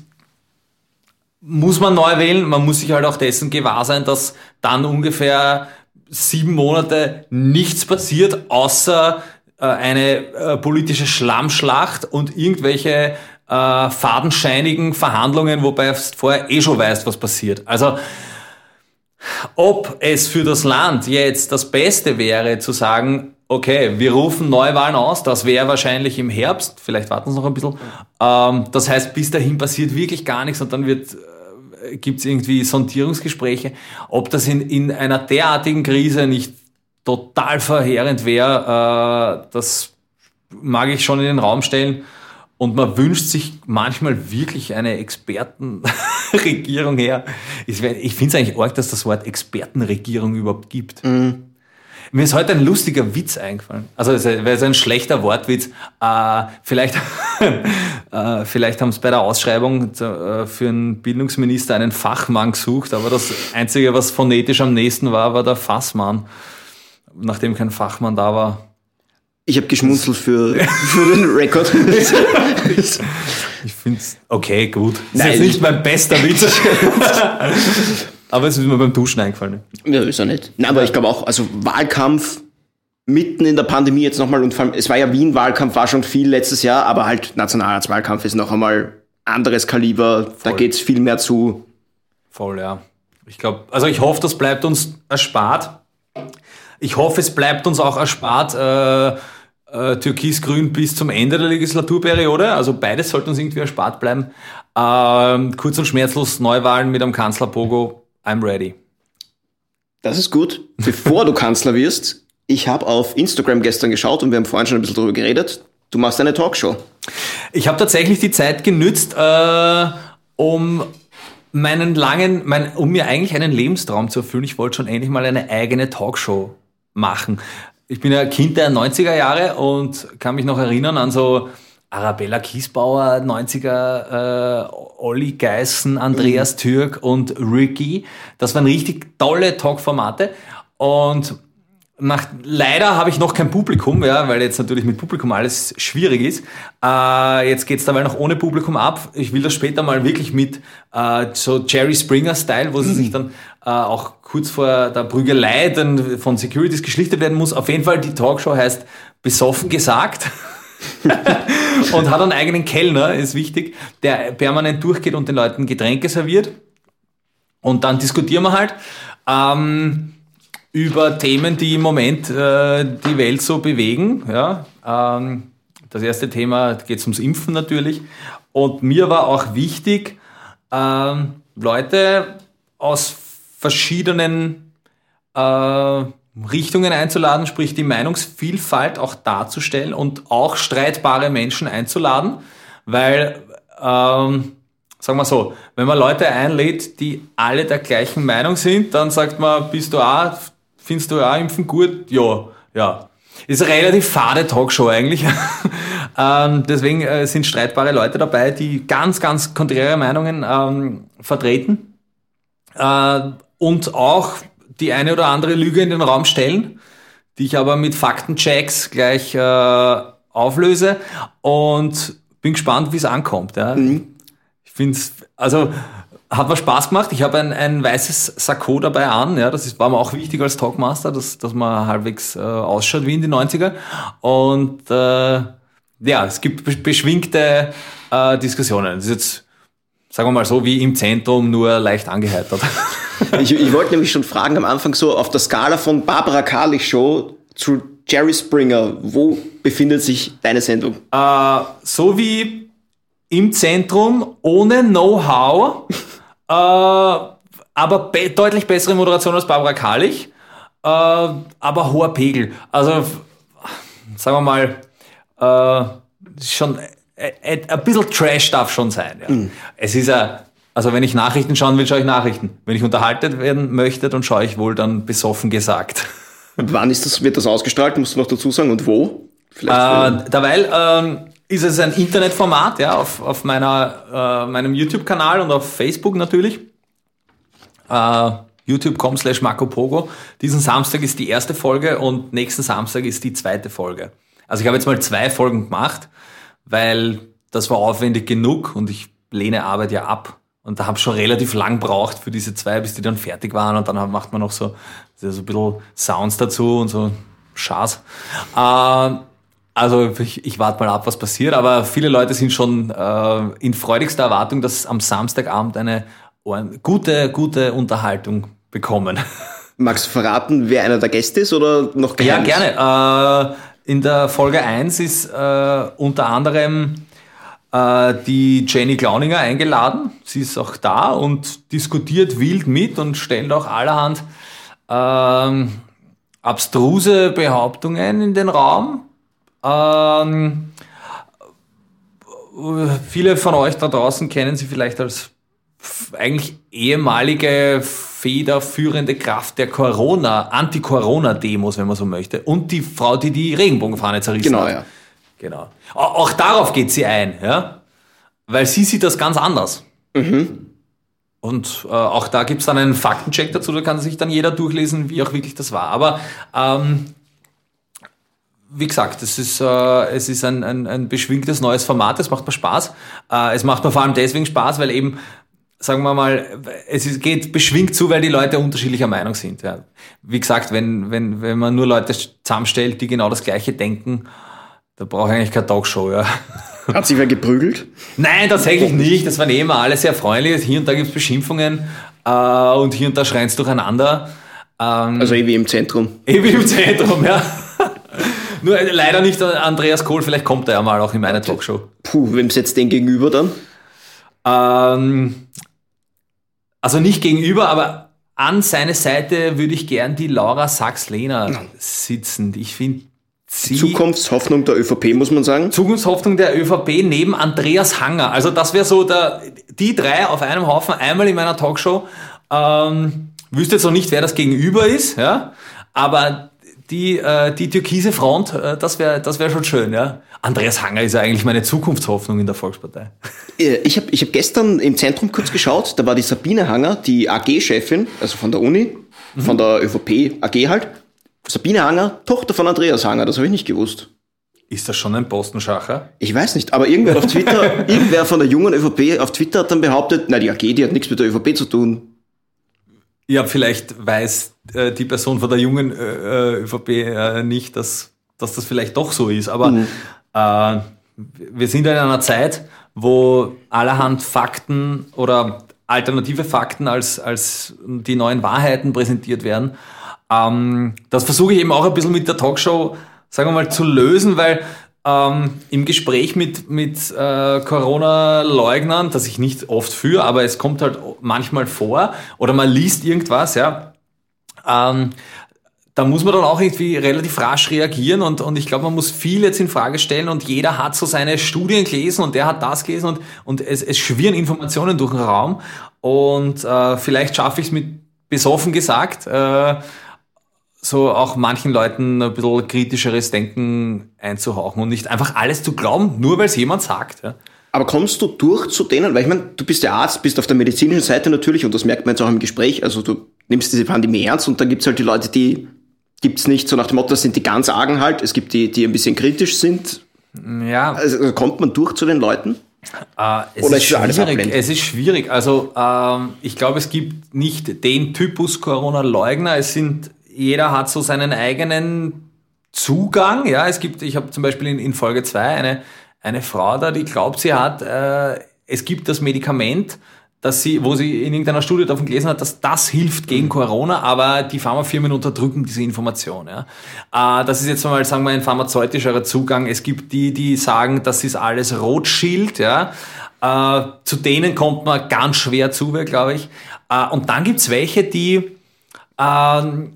[SPEAKER 3] muss man neu wählen. Man muss sich halt auch dessen gewahr sein, dass dann ungefähr sieben Monate nichts passiert, außer äh, eine äh, politische Schlammschlacht und irgendwelche äh, fadenscheinigen Verhandlungen, wobei du vorher eh schon weißt, was passiert. Also ob es für das Land jetzt das Beste wäre, zu sagen, okay, wir rufen Neuwahlen aus, das wäre wahrscheinlich im Herbst, vielleicht warten Sie noch ein bisschen. Ähm, das heißt, bis dahin passiert wirklich gar nichts und dann wird äh, gibt es irgendwie Sondierungsgespräche. Ob das in, in einer derartigen Krise nicht total verheerend wäre, äh, das mag ich schon in den Raum stellen. Und man wünscht sich manchmal wirklich eine Expertenregierung her. Ich finde es eigentlich arg, dass das Wort Expertenregierung überhaupt gibt. Mir ist heute ein lustiger Witz eingefallen. Also es wäre ein schlechter Wortwitz. Äh, vielleicht [LAUGHS] äh, vielleicht haben sie bei der Ausschreibung äh, für einen Bildungsminister einen Fachmann gesucht, aber das Einzige, was phonetisch am nächsten war, war der Fassmann. Nachdem kein Fachmann da war,
[SPEAKER 2] Ich habe geschmunzelt für, für den Rekord. [LAUGHS]
[SPEAKER 3] Ich finde es okay, gut. Ist
[SPEAKER 2] Nein,
[SPEAKER 3] jetzt nicht
[SPEAKER 2] ich-
[SPEAKER 3] mein bester Witz. [LAUGHS] Aber es ist mir beim Duschen eingefallen.
[SPEAKER 2] ja, ist ja nicht. Nein, aber ich glaube auch, also Wahlkampf mitten in der Pandemie jetzt nochmal und vor allem, es war ja Wien-Wahlkampf, war schon viel letztes Jahr, aber halt Nationalratswahlkampf ist noch einmal anderes Kaliber, da
[SPEAKER 3] Voll.
[SPEAKER 2] geht's viel mehr zu.
[SPEAKER 3] Voll, ja. Ich glaube, also ich hoffe, das bleibt uns erspart. Ich hoffe, es bleibt uns auch erspart, äh, äh, Türkis-Grün bis zum Ende der Legislaturperiode. Also beides sollte uns irgendwie erspart bleiben. Ähm, kurz und schmerzlos Neuwahlen mit einem Kanzler Pogo. I'm ready.
[SPEAKER 2] Das ist gut. Bevor du Kanzler wirst, ich habe auf Instagram gestern geschaut und wir haben vorhin schon ein bisschen drüber geredet. Du machst eine Talkshow.
[SPEAKER 3] Ich habe tatsächlich die Zeit genützt, äh, um meinen langen, mein, um mir eigentlich einen Lebenstraum zu erfüllen. Ich wollte schon endlich mal eine eigene Talkshow machen. Ich bin ja Kind der 90er Jahre und kann mich noch erinnern an so Arabella Kiesbauer, 90er, äh, Olli Geißen, Andreas Türk und Ricky. Das waren richtig tolle Talkformate und nach, leider habe ich noch kein Publikum, ja, weil jetzt natürlich mit Publikum alles schwierig ist. Äh, jetzt geht's dabei noch ohne Publikum ab. Ich will das später mal wirklich mit äh, so Jerry Springer-Style, wo sie sich dann äh, auch kurz vor der Prügelei dann von Securities geschlichtet werden muss. Auf jeden Fall, die Talkshow heißt Besoffen gesagt. [LAUGHS] und hat einen eigenen Kellner, ist wichtig, der permanent durchgeht und den Leuten Getränke serviert. Und dann diskutieren wir halt. Ähm, über Themen, die im Moment äh, die Welt so bewegen. Ja, ähm, das erste Thema geht ums Impfen natürlich. Und mir war auch wichtig, ähm, Leute aus verschiedenen äh, Richtungen einzuladen, sprich die Meinungsvielfalt auch darzustellen und auch streitbare Menschen einzuladen, weil, ähm, sagen wir so, wenn man Leute einlädt, die alle der gleichen Meinung sind, dann sagt man, bist du auch Findest du auch Impfen gut? Ja, ja. Ist eine relativ fade Talkshow eigentlich. [LAUGHS] ähm, deswegen äh, sind streitbare Leute dabei, die ganz, ganz konträre Meinungen ähm, vertreten äh, und auch die eine oder andere Lüge in den Raum stellen, die ich aber mit Faktenchecks gleich äh, auflöse und bin gespannt, wie es ankommt. Ja. Mhm. Ich finde es, also hat mir Spaß gemacht. Ich habe ein, ein weißes Sakko dabei an. Ja, das ist, war mir auch wichtig als Talkmaster, dass, dass man halbwegs äh, ausschaut wie in die 90er. Und äh, ja, es gibt beschwingte äh, Diskussionen. Das ist jetzt, sagen wir mal so, wie im Zentrum, nur leicht angeheitert. [LAUGHS] [LAUGHS]
[SPEAKER 2] ich, ich wollte nämlich schon fragen am Anfang so, auf der Skala von Barbara Karlich Show zu Jerry Springer, wo befindet sich deine Sendung?
[SPEAKER 3] Äh, so wie im Zentrum, ohne Know-how äh, aber be deutlich bessere Moderation als Barbara Karlich, äh, aber hoher Pegel. Also, sagen wir mal, äh, schon äh, äh, ein bisschen Trash darf schon sein. Ja. Mhm. Es ist ja, also wenn ich Nachrichten schauen will, schaue ich Nachrichten. Wenn ich unterhalten werden möchte, dann schaue ich wohl dann besoffen gesagt.
[SPEAKER 2] Und wann ist das, wird das ausgestrahlt, musst du noch dazu sagen, und wo?
[SPEAKER 3] Vielleicht äh, derweil ähm, ist es ein Internetformat, ja, auf, auf meiner, äh, meinem YouTube-Kanal und auf Facebook natürlich. Äh, youtube.com slash Marco Pogo. Diesen Samstag ist die erste Folge und nächsten Samstag ist die zweite Folge. Also ich habe jetzt mal zwei Folgen gemacht, weil das war aufwendig genug und ich lehne Arbeit ja ab. Und da habe ich schon relativ lang braucht für diese zwei, bis die dann fertig waren. Und dann macht man noch so, so ein bisschen Sounds dazu und so Schaß. Äh, also ich, ich warte mal ab, was passiert, aber viele Leute sind schon äh, in freudigster Erwartung, dass am Samstagabend eine gute, gute Unterhaltung bekommen. [LAUGHS]
[SPEAKER 2] Magst du verraten, wer einer der Gäste ist oder noch
[SPEAKER 3] Geheimnis? Ja, gerne. Äh, in der Folge 1 ist äh, unter anderem äh, die Jenny Glauninger eingeladen. Sie ist auch da und diskutiert wild mit und stellt auch allerhand ähm, abstruse Behauptungen in den Raum ähm, viele von euch da draußen kennen sie vielleicht als eigentlich ehemalige federführende Kraft der Corona, Anti-Corona-Demos, wenn man so möchte. Und die Frau, die die Regenbogenfahne zerrissen
[SPEAKER 2] genau,
[SPEAKER 3] hat.
[SPEAKER 2] Ja.
[SPEAKER 3] Genau. Auch darauf geht sie ein, ja. Weil sie sieht das ganz anders. Mhm. Und äh, auch da gibt's dann einen Faktencheck dazu, da kann sich dann jeder durchlesen, wie auch wirklich das war. Aber ähm, wie gesagt, es ist, äh, es ist ein, ein, ein beschwingtes neues Format, es macht mir Spaß. Äh, es macht mir vor allem deswegen Spaß, weil eben, sagen wir mal, es ist, geht beschwingt zu, weil die Leute unterschiedlicher Meinung sind. Ja. Wie gesagt, wenn, wenn, wenn man nur Leute zusammenstellt, die genau das Gleiche denken, da brauche ich eigentlich keine Talkshow. Ja. [LAUGHS]
[SPEAKER 2] Hat sich wer geprügelt?
[SPEAKER 3] Nein, tatsächlich nicht. Das waren eh immer alle sehr freundlich. Hier und da gibt's Beschimpfungen äh, und hier und da schreien durcheinander.
[SPEAKER 2] Ähm, also eh wie im Zentrum. [LAUGHS]
[SPEAKER 3] Eh wie im Zentrum, ja. [LAUGHS] Nur äh, leider nicht Andreas Kohl, vielleicht kommt er ja mal auch in meine Talkshow.
[SPEAKER 2] Puh, wem setzt den gegenüber dann?
[SPEAKER 3] Ähm, also nicht gegenüber, aber an seine Seite würde ich gern die Laura Sachs-Lehner sitzen. Ich finde
[SPEAKER 2] Sie Zukunftshoffnung der ÖVP, muss man sagen.
[SPEAKER 3] Zukunftshoffnung der ÖVP neben Andreas Hanger. Also das wäre so der, die drei auf einem Haufen, einmal in meiner Talkshow. Ähm, wüsste jetzt noch nicht, wer das gegenüber ist, ja. Aber die, äh, die türkise Front, äh, das wäre das wär schon schön, ja. Andreas Hanger ist ja eigentlich meine Zukunftshoffnung in der Volkspartei.
[SPEAKER 2] Äh, ich habe ich hab gestern im Zentrum kurz geschaut, da war die Sabine Hanger, die AG-Chefin, also von der Uni, mhm. von der ÖVP AG halt. Sabine Hanger, Tochter von Andreas Hanger, das habe ich nicht gewusst.
[SPEAKER 3] Ist das schon ein Postenschacher?
[SPEAKER 2] Ich weiß nicht, aber irgendwer auf Twitter, [LAUGHS] irgendwer von der jungen ÖVP auf Twitter hat dann behauptet, na die AG, die hat nichts mit der ÖVP zu tun.
[SPEAKER 3] Ja, vielleicht weiß äh, die Person von der jungen äh, ÖVP äh, nicht, dass, dass das vielleicht doch so ist. Aber mhm. äh, wir sind in einer Zeit, wo allerhand Fakten oder alternative Fakten als, als die neuen Wahrheiten präsentiert werden. Ähm, das versuche ich eben auch ein bisschen mit der Talkshow, sagen wir mal, zu lösen, weil ähm, im Gespräch mit, mit äh, Corona-Leugnern, das ich nicht oft führe, aber es kommt halt manchmal vor, oder man liest irgendwas, ja, ähm, da muss man dann auch irgendwie relativ rasch reagieren und, und ich glaube, man muss viel jetzt in Frage stellen und jeder hat so seine Studien gelesen und der hat das gelesen und, und es, es schwirren Informationen durch den Raum und äh, vielleicht schaffe ich es mit besoffen gesagt, äh, so auch manchen Leuten ein bisschen kritischeres Denken einzuhauchen und nicht einfach alles zu glauben, nur weil es jemand sagt. Ja.
[SPEAKER 2] Aber kommst du durch zu denen, weil ich meine, du bist der Arzt, bist auf der medizinischen Seite natürlich und das merkt man jetzt auch im Gespräch, also du nimmst diese Pandemie ernst und dann gibt's halt die Leute, die gibt's nicht so nach dem Motto, das sind die ganz argen halt, es gibt die, die ein bisschen kritisch sind.
[SPEAKER 3] Ja.
[SPEAKER 2] Also kommt man durch zu den Leuten?
[SPEAKER 3] Äh, es Oder ist, schwierig. Es ist schwierig. Also ähm, ich glaube, es gibt nicht den Typus Corona-Leugner. Es sind jeder hat so seinen eigenen Zugang. Ja, es gibt, ich habe zum Beispiel in, in Folge zwei eine, eine Frau da, die glaubt, sie hat, äh, es gibt das Medikament, dass sie, wo sie in irgendeiner Studie davon gelesen hat, dass das hilft gegen mhm. Corona, aber die Pharmafirmen unterdrücken diese Information. Ja. Äh, das ist jetzt mal, sagen wir, ein pharmazeutischerer Zugang. Es gibt die, die sagen, das ist alles Rotschild. Ja. Äh, zu denen kommt man ganz schwer zu, glaube ich. Äh, und dann gibt's welche, die ähm,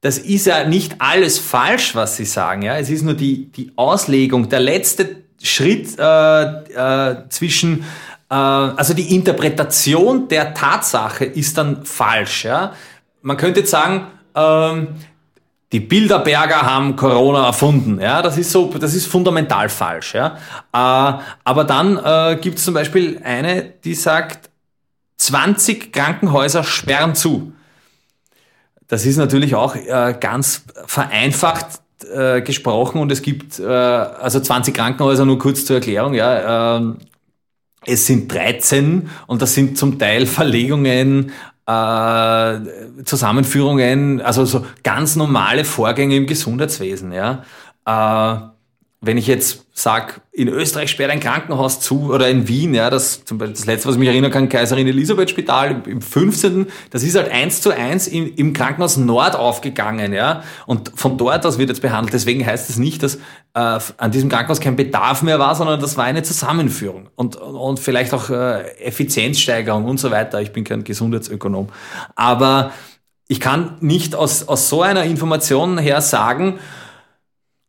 [SPEAKER 3] das ist ja nicht alles falsch, was Sie sagen. Ja? Es ist nur die, die Auslegung, der letzte Schritt äh, äh, zwischen, äh, also die Interpretation der Tatsache ist dann falsch. Ja? Man könnte jetzt sagen, ähm, die Bilderberger haben Corona erfunden. Ja, das ist so, das ist fundamental falsch. Ja, äh, aber dann äh, gibt es zum Beispiel eine, die sagt, 20 Krankenhäuser sperren zu. Das ist natürlich auch äh, ganz vereinfacht äh, gesprochen und es gibt äh, also 20 Krankenhäuser, nur kurz zur Erklärung, ja. Äh, es sind 13 und das sind zum Teil Verlegungen, äh, Zusammenführungen, also so ganz normale Vorgänge im Gesundheitswesen, ja. Wenn ich jetzt sag, in Österreich sperrt ein Krankenhaus zu oder in Wien, ja, das zum Beispiel das letzte, was ich mich erinnern kann, Kaiserin Elisabeth Spital im, 15. Das ist halt eins zu eins im, im Krankenhaus Nord aufgegangen, ja, und von dort aus wird jetzt behandelt. Deswegen heißt es nicht, dass äh, an diesem Krankenhaus kein Bedarf mehr war, sondern das war eine Zusammenführung und und vielleicht auch äh, Effizienzsteigerung und so weiter. Ich bin kein Gesundheitsökonom, aber ich kann nicht aus aus so einer Information her sagen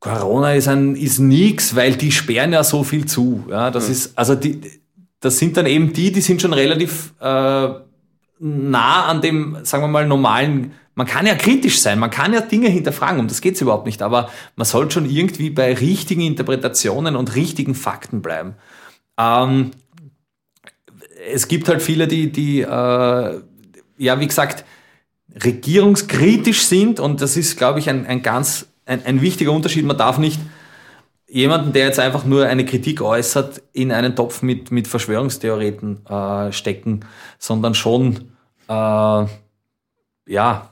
[SPEAKER 3] Corona ist ein ist nix, weil die sperren ja so viel zu. Ja, das ja. ist also die, das sind dann eben die, die sind schon relativ äh, nah an dem, sagen wir mal normalen. Man kann ja kritisch sein, man kann ja Dinge hinterfragen, um das geht's überhaupt nicht. Aber man sollte schon irgendwie bei richtigen Interpretationen und richtigen Fakten bleiben. Ähm, es gibt halt viele, die, die äh, ja, wie gesagt, regierungskritisch sind und das ist, glaube ich, ein, ein ganz ein, ein wichtiger Unterschied. Man darf nicht jemanden, der jetzt einfach nur eine Kritik äußert, in einen Topf mit, mit Verschwörungstheoreten äh, stecken, sondern schon, äh, ja,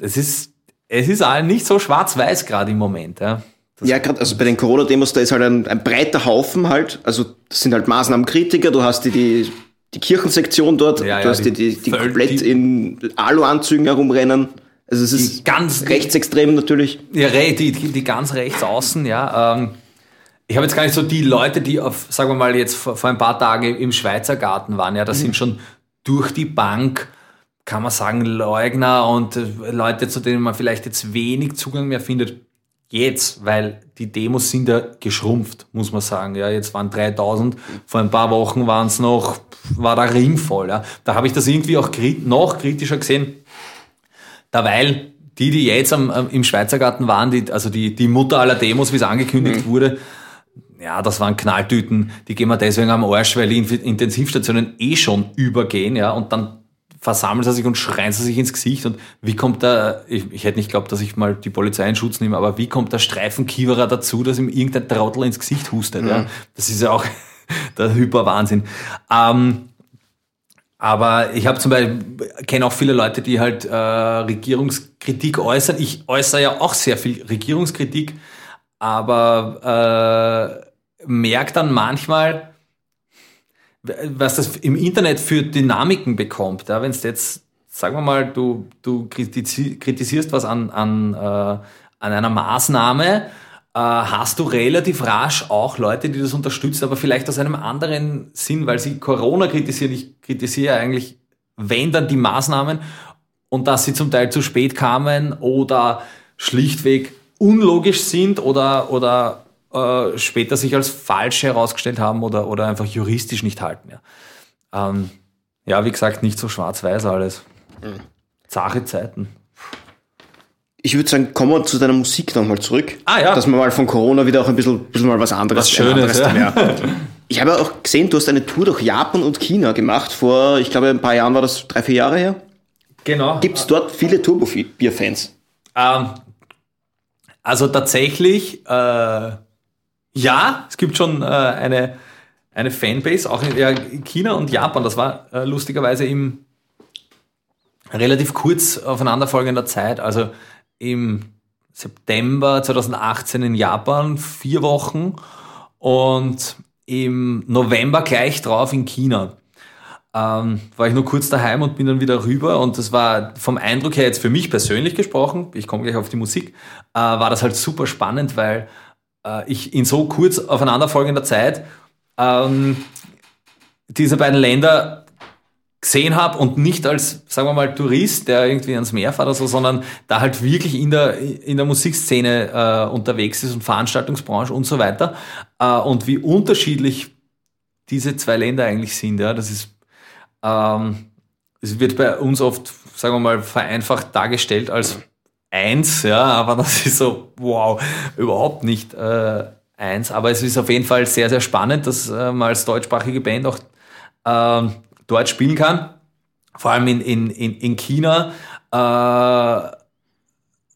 [SPEAKER 3] es ist, es ist nicht so schwarz-weiß gerade im Moment. Ja,
[SPEAKER 2] ja gerade also bei den Corona-Demos, da ist halt ein, ein, breiter Haufen halt, also das sind halt Maßnahmenkritiker, du hast die, die, die Kirchensektion dort, ja, du ja, hast die, die, die komplett in Alu-Anzügen herumrennen. Also es ist ganz rechtsextrem natürlich.
[SPEAKER 3] Ja, die, die, die ganz rechts außen, ja. Ähm, ich habe jetzt gar nicht so die Leute, die auf, sagen wir mal, jetzt vor, vor ein paar Tagen im Schweizer Garten waren, ja, das mhm. sind schon durch die Bank, kann man sagen, Leugner und äh, Leute, zu denen man vielleicht jetzt wenig Zugang mehr findet. Jetzt, weil die Demos sind ja geschrumpft, muss man sagen. Ja, jetzt waren 3000, vor ein paar Wochen waren es noch, war der Ring voll. Ja. Da habe ich das irgendwie auch noch kritischer gesehen Derweil die, die jetzt am, am, im Schweizer Garten waren, die, also die, die Mutter aller Demos, wie es angekündigt mhm. wurde, ja, das waren Knalltüten, die gehen wir deswegen am Arsch, weil die Intensivstationen eh schon übergehen, ja, und dann versammeln sie sich und schreien sie sich ins Gesicht. Und wie kommt da, ich, ich hätte nicht geglaubt, dass ich mal die Polizei in Schutz nehme, aber wie kommt der Streifenkiewerer dazu, dass ihm irgendein Trottel ins Gesicht hustet? Mhm. Ja? Das ist ja auch [LAUGHS] der Hyperwahnsinn. Ähm, aber ich habe zum Beispiel, kenne auch viele Leute, die halt äh, Regierungskritik äußern. Ich äußere ja auch sehr viel Regierungskritik, aber äh, merke dann manchmal, was das im Internet für Dynamiken bekommt. Ja? Wenn es jetzt, sagen wir mal, du, du kritisierst was an, an, äh, an einer Maßnahme, hast du relativ rasch auch Leute, die das unterstützen, aber vielleicht aus einem anderen Sinn, weil sie Corona kritisieren. Ich kritisiere eigentlich, wenn dann die Maßnahmen und dass sie zum Teil zu spät kamen oder schlichtweg unlogisch sind oder, oder äh, später sich als falsch herausgestellt haben oder, oder einfach juristisch nicht halten. Ja, ähm, ja wie gesagt, nicht so schwarz-weiß alles. Mhm. Zache Zeiten.
[SPEAKER 2] Ich würde sagen, kommen wir zu deiner Musik nochmal zurück.
[SPEAKER 3] Ah, ja.
[SPEAKER 2] Dass wir mal von Corona wieder auch ein bisschen, bisschen mal was anderes
[SPEAKER 3] was Schönes,
[SPEAKER 2] anderes ja. Ich habe auch gesehen, du hast eine Tour durch Japan und China gemacht. Vor, ich glaube, ein paar Jahren war das drei, vier Jahre her.
[SPEAKER 3] Genau.
[SPEAKER 2] Gibt es dort viele Turbo-Bier-Fans?
[SPEAKER 3] Ähm, also tatsächlich, äh, ja, es gibt schon äh, eine, eine Fanbase, auch in ja, China und Japan. Das war äh, lustigerweise im relativ kurz aufeinanderfolgender Zeit. Also im September 2018 in Japan, vier Wochen und im November gleich drauf in China. Ähm, war ich nur kurz daheim und bin dann wieder rüber und das war vom Eindruck her jetzt für mich persönlich gesprochen, ich komme gleich auf die Musik, äh, war das halt super spannend, weil äh, ich in so kurz aufeinanderfolgender Zeit ähm, diese beiden Länder gesehen habe und nicht als, sagen wir mal, Tourist, der irgendwie ans Meer fährt oder so, sondern da halt wirklich in der, in der Musikszene äh, unterwegs ist und Veranstaltungsbranche und so weiter. Äh, und wie unterschiedlich diese zwei Länder eigentlich sind. Ja, das ist, ähm, es wird bei uns oft, sagen wir mal, vereinfacht dargestellt als eins, ja, aber das ist so, wow, überhaupt nicht äh, eins. Aber es ist auf jeden Fall sehr, sehr spannend, dass äh, man als deutschsprachige Band auch äh, dort spielen kann. Vor allem in, in, in, in China äh,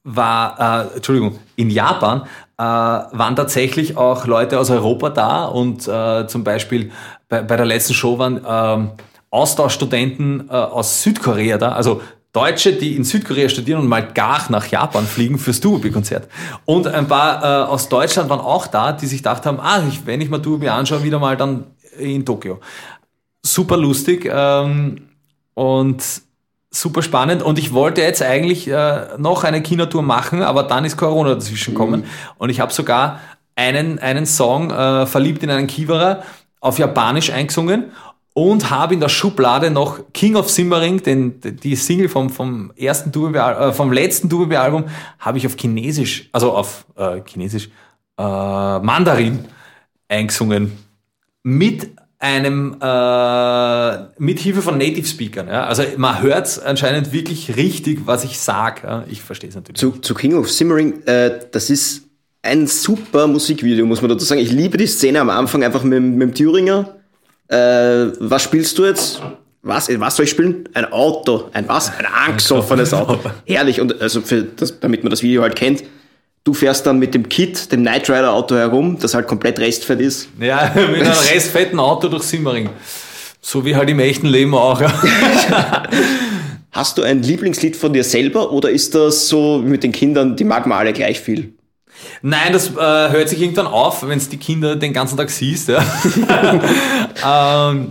[SPEAKER 3] war, äh, Entschuldigung, in Japan äh, waren tatsächlich auch Leute aus Europa da und äh, zum Beispiel bei, bei der letzten Show waren äh, Austauschstudenten äh, aus Südkorea da, also Deutsche, die in Südkorea studieren und mal gar nach Japan fliegen fürs Duobi-Konzert. Und ein paar äh, aus Deutschland waren auch da, die sich gedacht haben, ah, ich, wenn ich mal Duobi anschaue, wieder mal dann in Tokio super lustig ähm, und super spannend. Und ich wollte jetzt eigentlich äh, noch eine Kinotour machen, aber dann ist Corona dazwischen gekommen. Mhm. Und ich habe sogar einen, einen Song, äh, Verliebt in einen Kiewerer, auf Japanisch eingesungen und habe in der Schublade noch King of Simmering, den, die Single vom, vom ersten äh, vom letzten Dubebe-Album, habe ich auf Chinesisch, also auf äh, Chinesisch, äh, Mandarin eingesungen. Mit einem äh, mit Hilfe von Native Speakern. Ja? Also man hört anscheinend wirklich richtig, was ich sage. Ja? Ich verstehe es natürlich.
[SPEAKER 2] Zu, zu, King of Simmering, äh, das ist ein super Musikvideo, muss man dazu sagen. Ich liebe die Szene am Anfang einfach mit, mit dem Thüringer. Äh, was spielst du jetzt? Was, was soll ich spielen? Ein Auto. Ein was? Ein angstoffenes Auto. Herrlich. Und also für das, damit man das Video halt kennt, Du fährst dann mit dem Kit, dem Knight Rider Auto herum, das halt komplett restfett ist.
[SPEAKER 3] Ja, [LAUGHS] mit einem restfetten Auto durch Simmering. So wie halt im echten Leben auch. [LAUGHS]
[SPEAKER 2] Hast du ein Lieblingslied von dir selber oder ist das so mit den Kindern, die mag man alle gleich viel?
[SPEAKER 3] Nein, das äh, hört sich irgendwann auf, wenn es die Kinder den ganzen Tag siehst. Ja. [LAUGHS] ähm,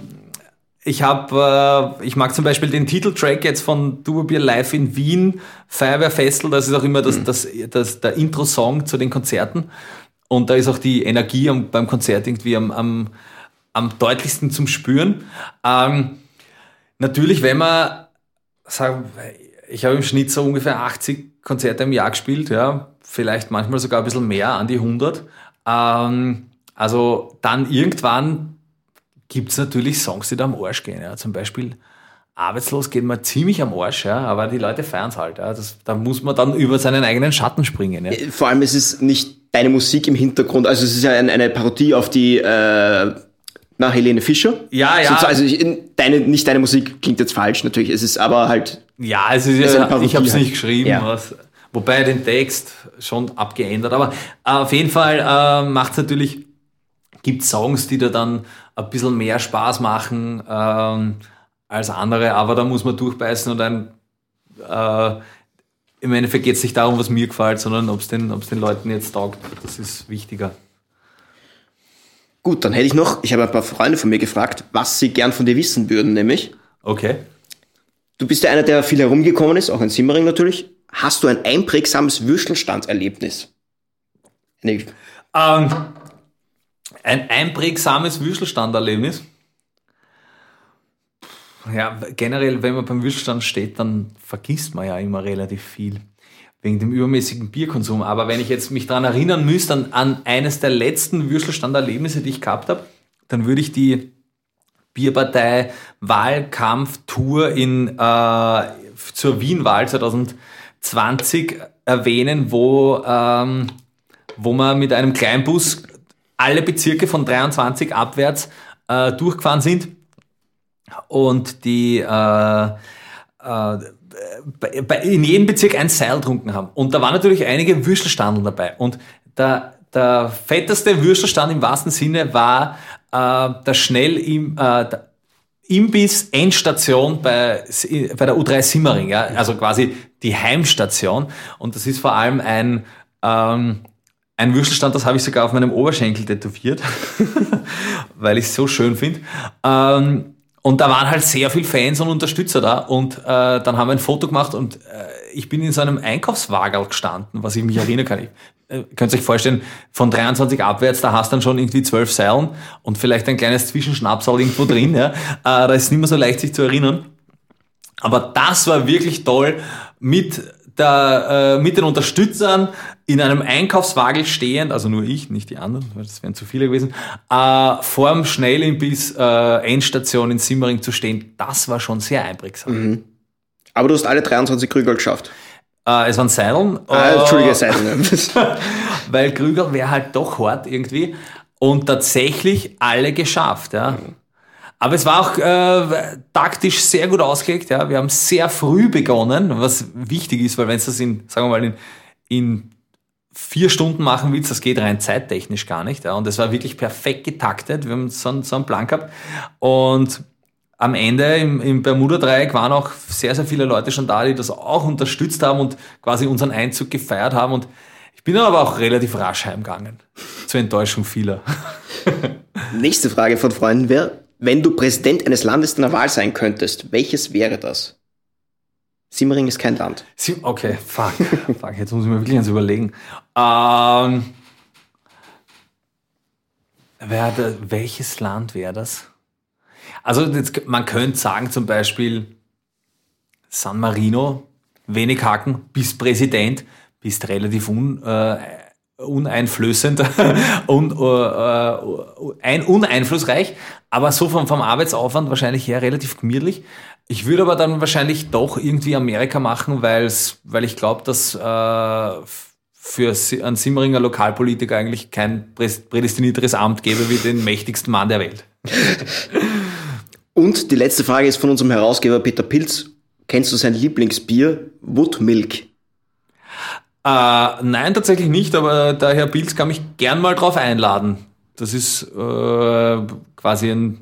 [SPEAKER 3] ich habe, äh, ich mag zum Beispiel den Titeltrack jetzt von Duobier Live in Wien, Feuerwehrfestel, das ist auch immer das, mhm. das, das, der Intro-Song zu den Konzerten. Und da ist auch die Energie am, beim Konzert irgendwie am, am, am deutlichsten zum Spüren. Ähm, natürlich, wenn man, sagen, ich habe im Schnitt so ungefähr 80 Konzerte im Jahr gespielt, ja, vielleicht manchmal sogar ein bisschen mehr, an die 100. Ähm, also dann irgendwann gibt es natürlich Songs, die da am Arsch gehen. Ja. Zum Beispiel Arbeitslos geht man ziemlich am Arsch, ja, aber die Leute feiern es halt. Ja. Das, da muss man dann über seinen eigenen Schatten springen. Ja. Äh,
[SPEAKER 2] vor allem es ist nicht deine Musik im Hintergrund, also es ist ja eine, eine Parodie auf die äh, Na, Helene Fischer?
[SPEAKER 3] Ja, ja.
[SPEAKER 2] So, also ich, deine, nicht deine Musik klingt jetzt falsch, natürlich. Es ist aber halt.
[SPEAKER 3] Ja, es ist
[SPEAKER 2] eine
[SPEAKER 3] ja,
[SPEAKER 2] Parodie
[SPEAKER 3] ich habe es
[SPEAKER 2] halt.
[SPEAKER 3] nicht geschrieben,
[SPEAKER 2] Ja.
[SPEAKER 3] was, wobei den Text schon abgeändert. Aber äh, auf jeden Fall äh, macht es natürlich, gibt Songs, die da dann ein bisschen mehr Spaß machen ähm, als andere, aber da muss man durchbeißen und ein äh, im Endeffekt geht es nicht darum, was mir gefällt, sondern ob es den, ob's den Leuten jetzt taugt. Das ist wichtiger.
[SPEAKER 2] Gut, dann hätte ich noch, ich habe ein paar Freunde von mir gefragt, was sie gern von dir wissen würden, nämlich.
[SPEAKER 3] Okay.
[SPEAKER 2] Du bist ja einer, der viel herumgekommen ist, auch in Simmering natürlich. Hast du ein einprägsames Würstelstandserlebnis? Eine,
[SPEAKER 3] Ähm, ein einprägsames Würstelstanderlebnis. Ja, generell, wenn man beim Würstelstand steht, dann vergisst man ja immer relativ viel. Wegen dem übermäßigen Bierkonsum. Aber wenn ich jetzt mich daran erinnern müsste, an, an eines der letzten Würstelstanderlebnisse, die ich gehabt habe, dann würde ich die Bierpartei Wahlkampftour in, äh, zur Wienwahl 2020 erwähnen, wo, ähm, wo wir mit einem Kleinbus alle Bezirke von 23 abwärts äh, durchgefahren sind und die äh, äh, in jedem Bezirk ein Seil getrunken haben. Und da waren natürlich einige Würstelstandel dabei. Und der, der fetteste Würstelstand im wahrsten Sinne war äh, der schnell im äh, der Imbiss Endstation bei, bei der U3 Simmering, ja? also quasi die Heimstation. Und das ist vor allem ein, ähm, ein Würstelstand, das habe ich sogar auf meinem Oberschenkel tätowiert, [LAUGHS] weil ich es so schön finde. Ähm, und da waren halt sehr viele Fans und Unterstützer da. Und äh, dann haben wir ein Foto gemacht und äh, ich bin in so einem Einkaufswagen gestanden, was ich mich erinnern kann. Ich, äh, könnt euch vorstellen, von 23 abwärts, da hast du dann schon irgendwie zwölf Seilen und vielleicht ein kleines Zwischenschnapsal irgendwo drin. Ja. [LAUGHS] Äh, da ist nicht mehr so leicht, sich zu erinnern. Aber das war wirklich toll, mit, der, äh, mit den Unterstützern in einem Einkaufswagen stehend, also nur ich, nicht die anderen, weil das wären zu viele gewesen, äh, vorm Schnellimbiss äh, Endstation in Simmering zu stehen, das war schon sehr einprägsam.
[SPEAKER 2] aber du hast alle 23 Krügel geschafft.
[SPEAKER 3] Äh, es waren Seilen.
[SPEAKER 2] Ah,
[SPEAKER 3] äh,
[SPEAKER 2] Entschuldige, Seiten. [LAUGHS]
[SPEAKER 3] weil Krüger wäre halt doch hart irgendwie und tatsächlich alle geschafft, ja. Aber es war auch äh, taktisch sehr gut ausgelegt, ja. Wir haben sehr früh begonnen, was wichtig ist, weil wenn es das in, sagen wir mal, in, in vier Stunden machen willst, das geht rein zeittechnisch gar nicht. Ja. Und es war wirklich perfekt getaktet. Wir haben so, so einen Plan gehabt. Und am Ende im, im Bermuda-Dreieck waren auch sehr, sehr viele Leute schon da, die das auch unterstützt haben und quasi unseren Einzug gefeiert haben. Und ich bin dann aber auch relativ rasch heimgegangen. Zur Enttäuschung vieler. [LAUGHS]
[SPEAKER 2] Nächste Frage von Freunden wäre, wenn du Präsident eines Landes deiner Wahl sein könntest, welches wäre das? Simmering ist kein Land.
[SPEAKER 3] Okay, fuck. [LAUGHS] fuck, jetzt muss ich mir wirklich eins überlegen. Ähm, da, welches Land wäre das? Also jetzt, man könnte sagen zum Beispiel San Marino, wenig Haken, bist Präsident, bist relativ un, äh, uneinflößend [LAUGHS] und äh, äh, ein, uneinflussreich, aber so vom, vom Arbeitsaufwand wahrscheinlich her relativ gemütlich. Ich würde aber dann wahrscheinlich doch irgendwie Amerika machen, weil's, weil ich glaube, dass äh, für einen Simmeringer Lokalpolitiker eigentlich kein prä- prädestinierteres Amt gäbe wie den mächtigsten Mann der Welt. [LAUGHS]
[SPEAKER 2] Und die letzte Frage ist von unserem Herausgeber Peter Pilz. Kennst du sein Lieblingsbier? Woodmilk.
[SPEAKER 3] Äh, nein, tatsächlich nicht, aber der Herr Pilz kann mich gern mal drauf einladen. Das ist äh, quasi ein.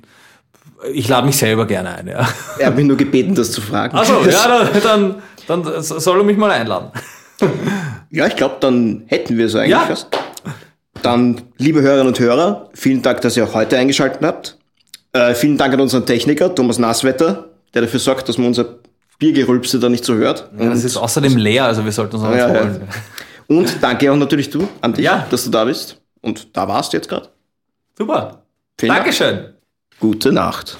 [SPEAKER 3] Ich lade mich selber gerne ein, ja.
[SPEAKER 2] Er hat mich nur gebeten, das zu fragen.
[SPEAKER 3] Achso, ja, [LAUGHS] dann, dann, soll er mich mal einladen.
[SPEAKER 2] Ja, ich glaube, dann hätten wir so eigentlich
[SPEAKER 3] Ja.
[SPEAKER 2] fast. Dann, liebe Hörerinnen und Hörer, vielen Dank, dass ihr auch heute eingeschaltet habt. Äh, vielen Dank an unseren Techniker, Thomas Naswetter, der dafür sorgt, dass man unser Biergerülpse da nicht so hört.
[SPEAKER 3] Ja, das ist außerdem leer, also wir sollten uns noch was
[SPEAKER 2] Ja, ja.
[SPEAKER 3] holen.
[SPEAKER 2] Und danke auch natürlich du, an dich,
[SPEAKER 3] Ja.
[SPEAKER 2] dass du da bist. Und da warst du jetzt gerade.
[SPEAKER 3] Super.
[SPEAKER 2] Vielen Dank.
[SPEAKER 3] Dankeschön.
[SPEAKER 2] Gute Nacht.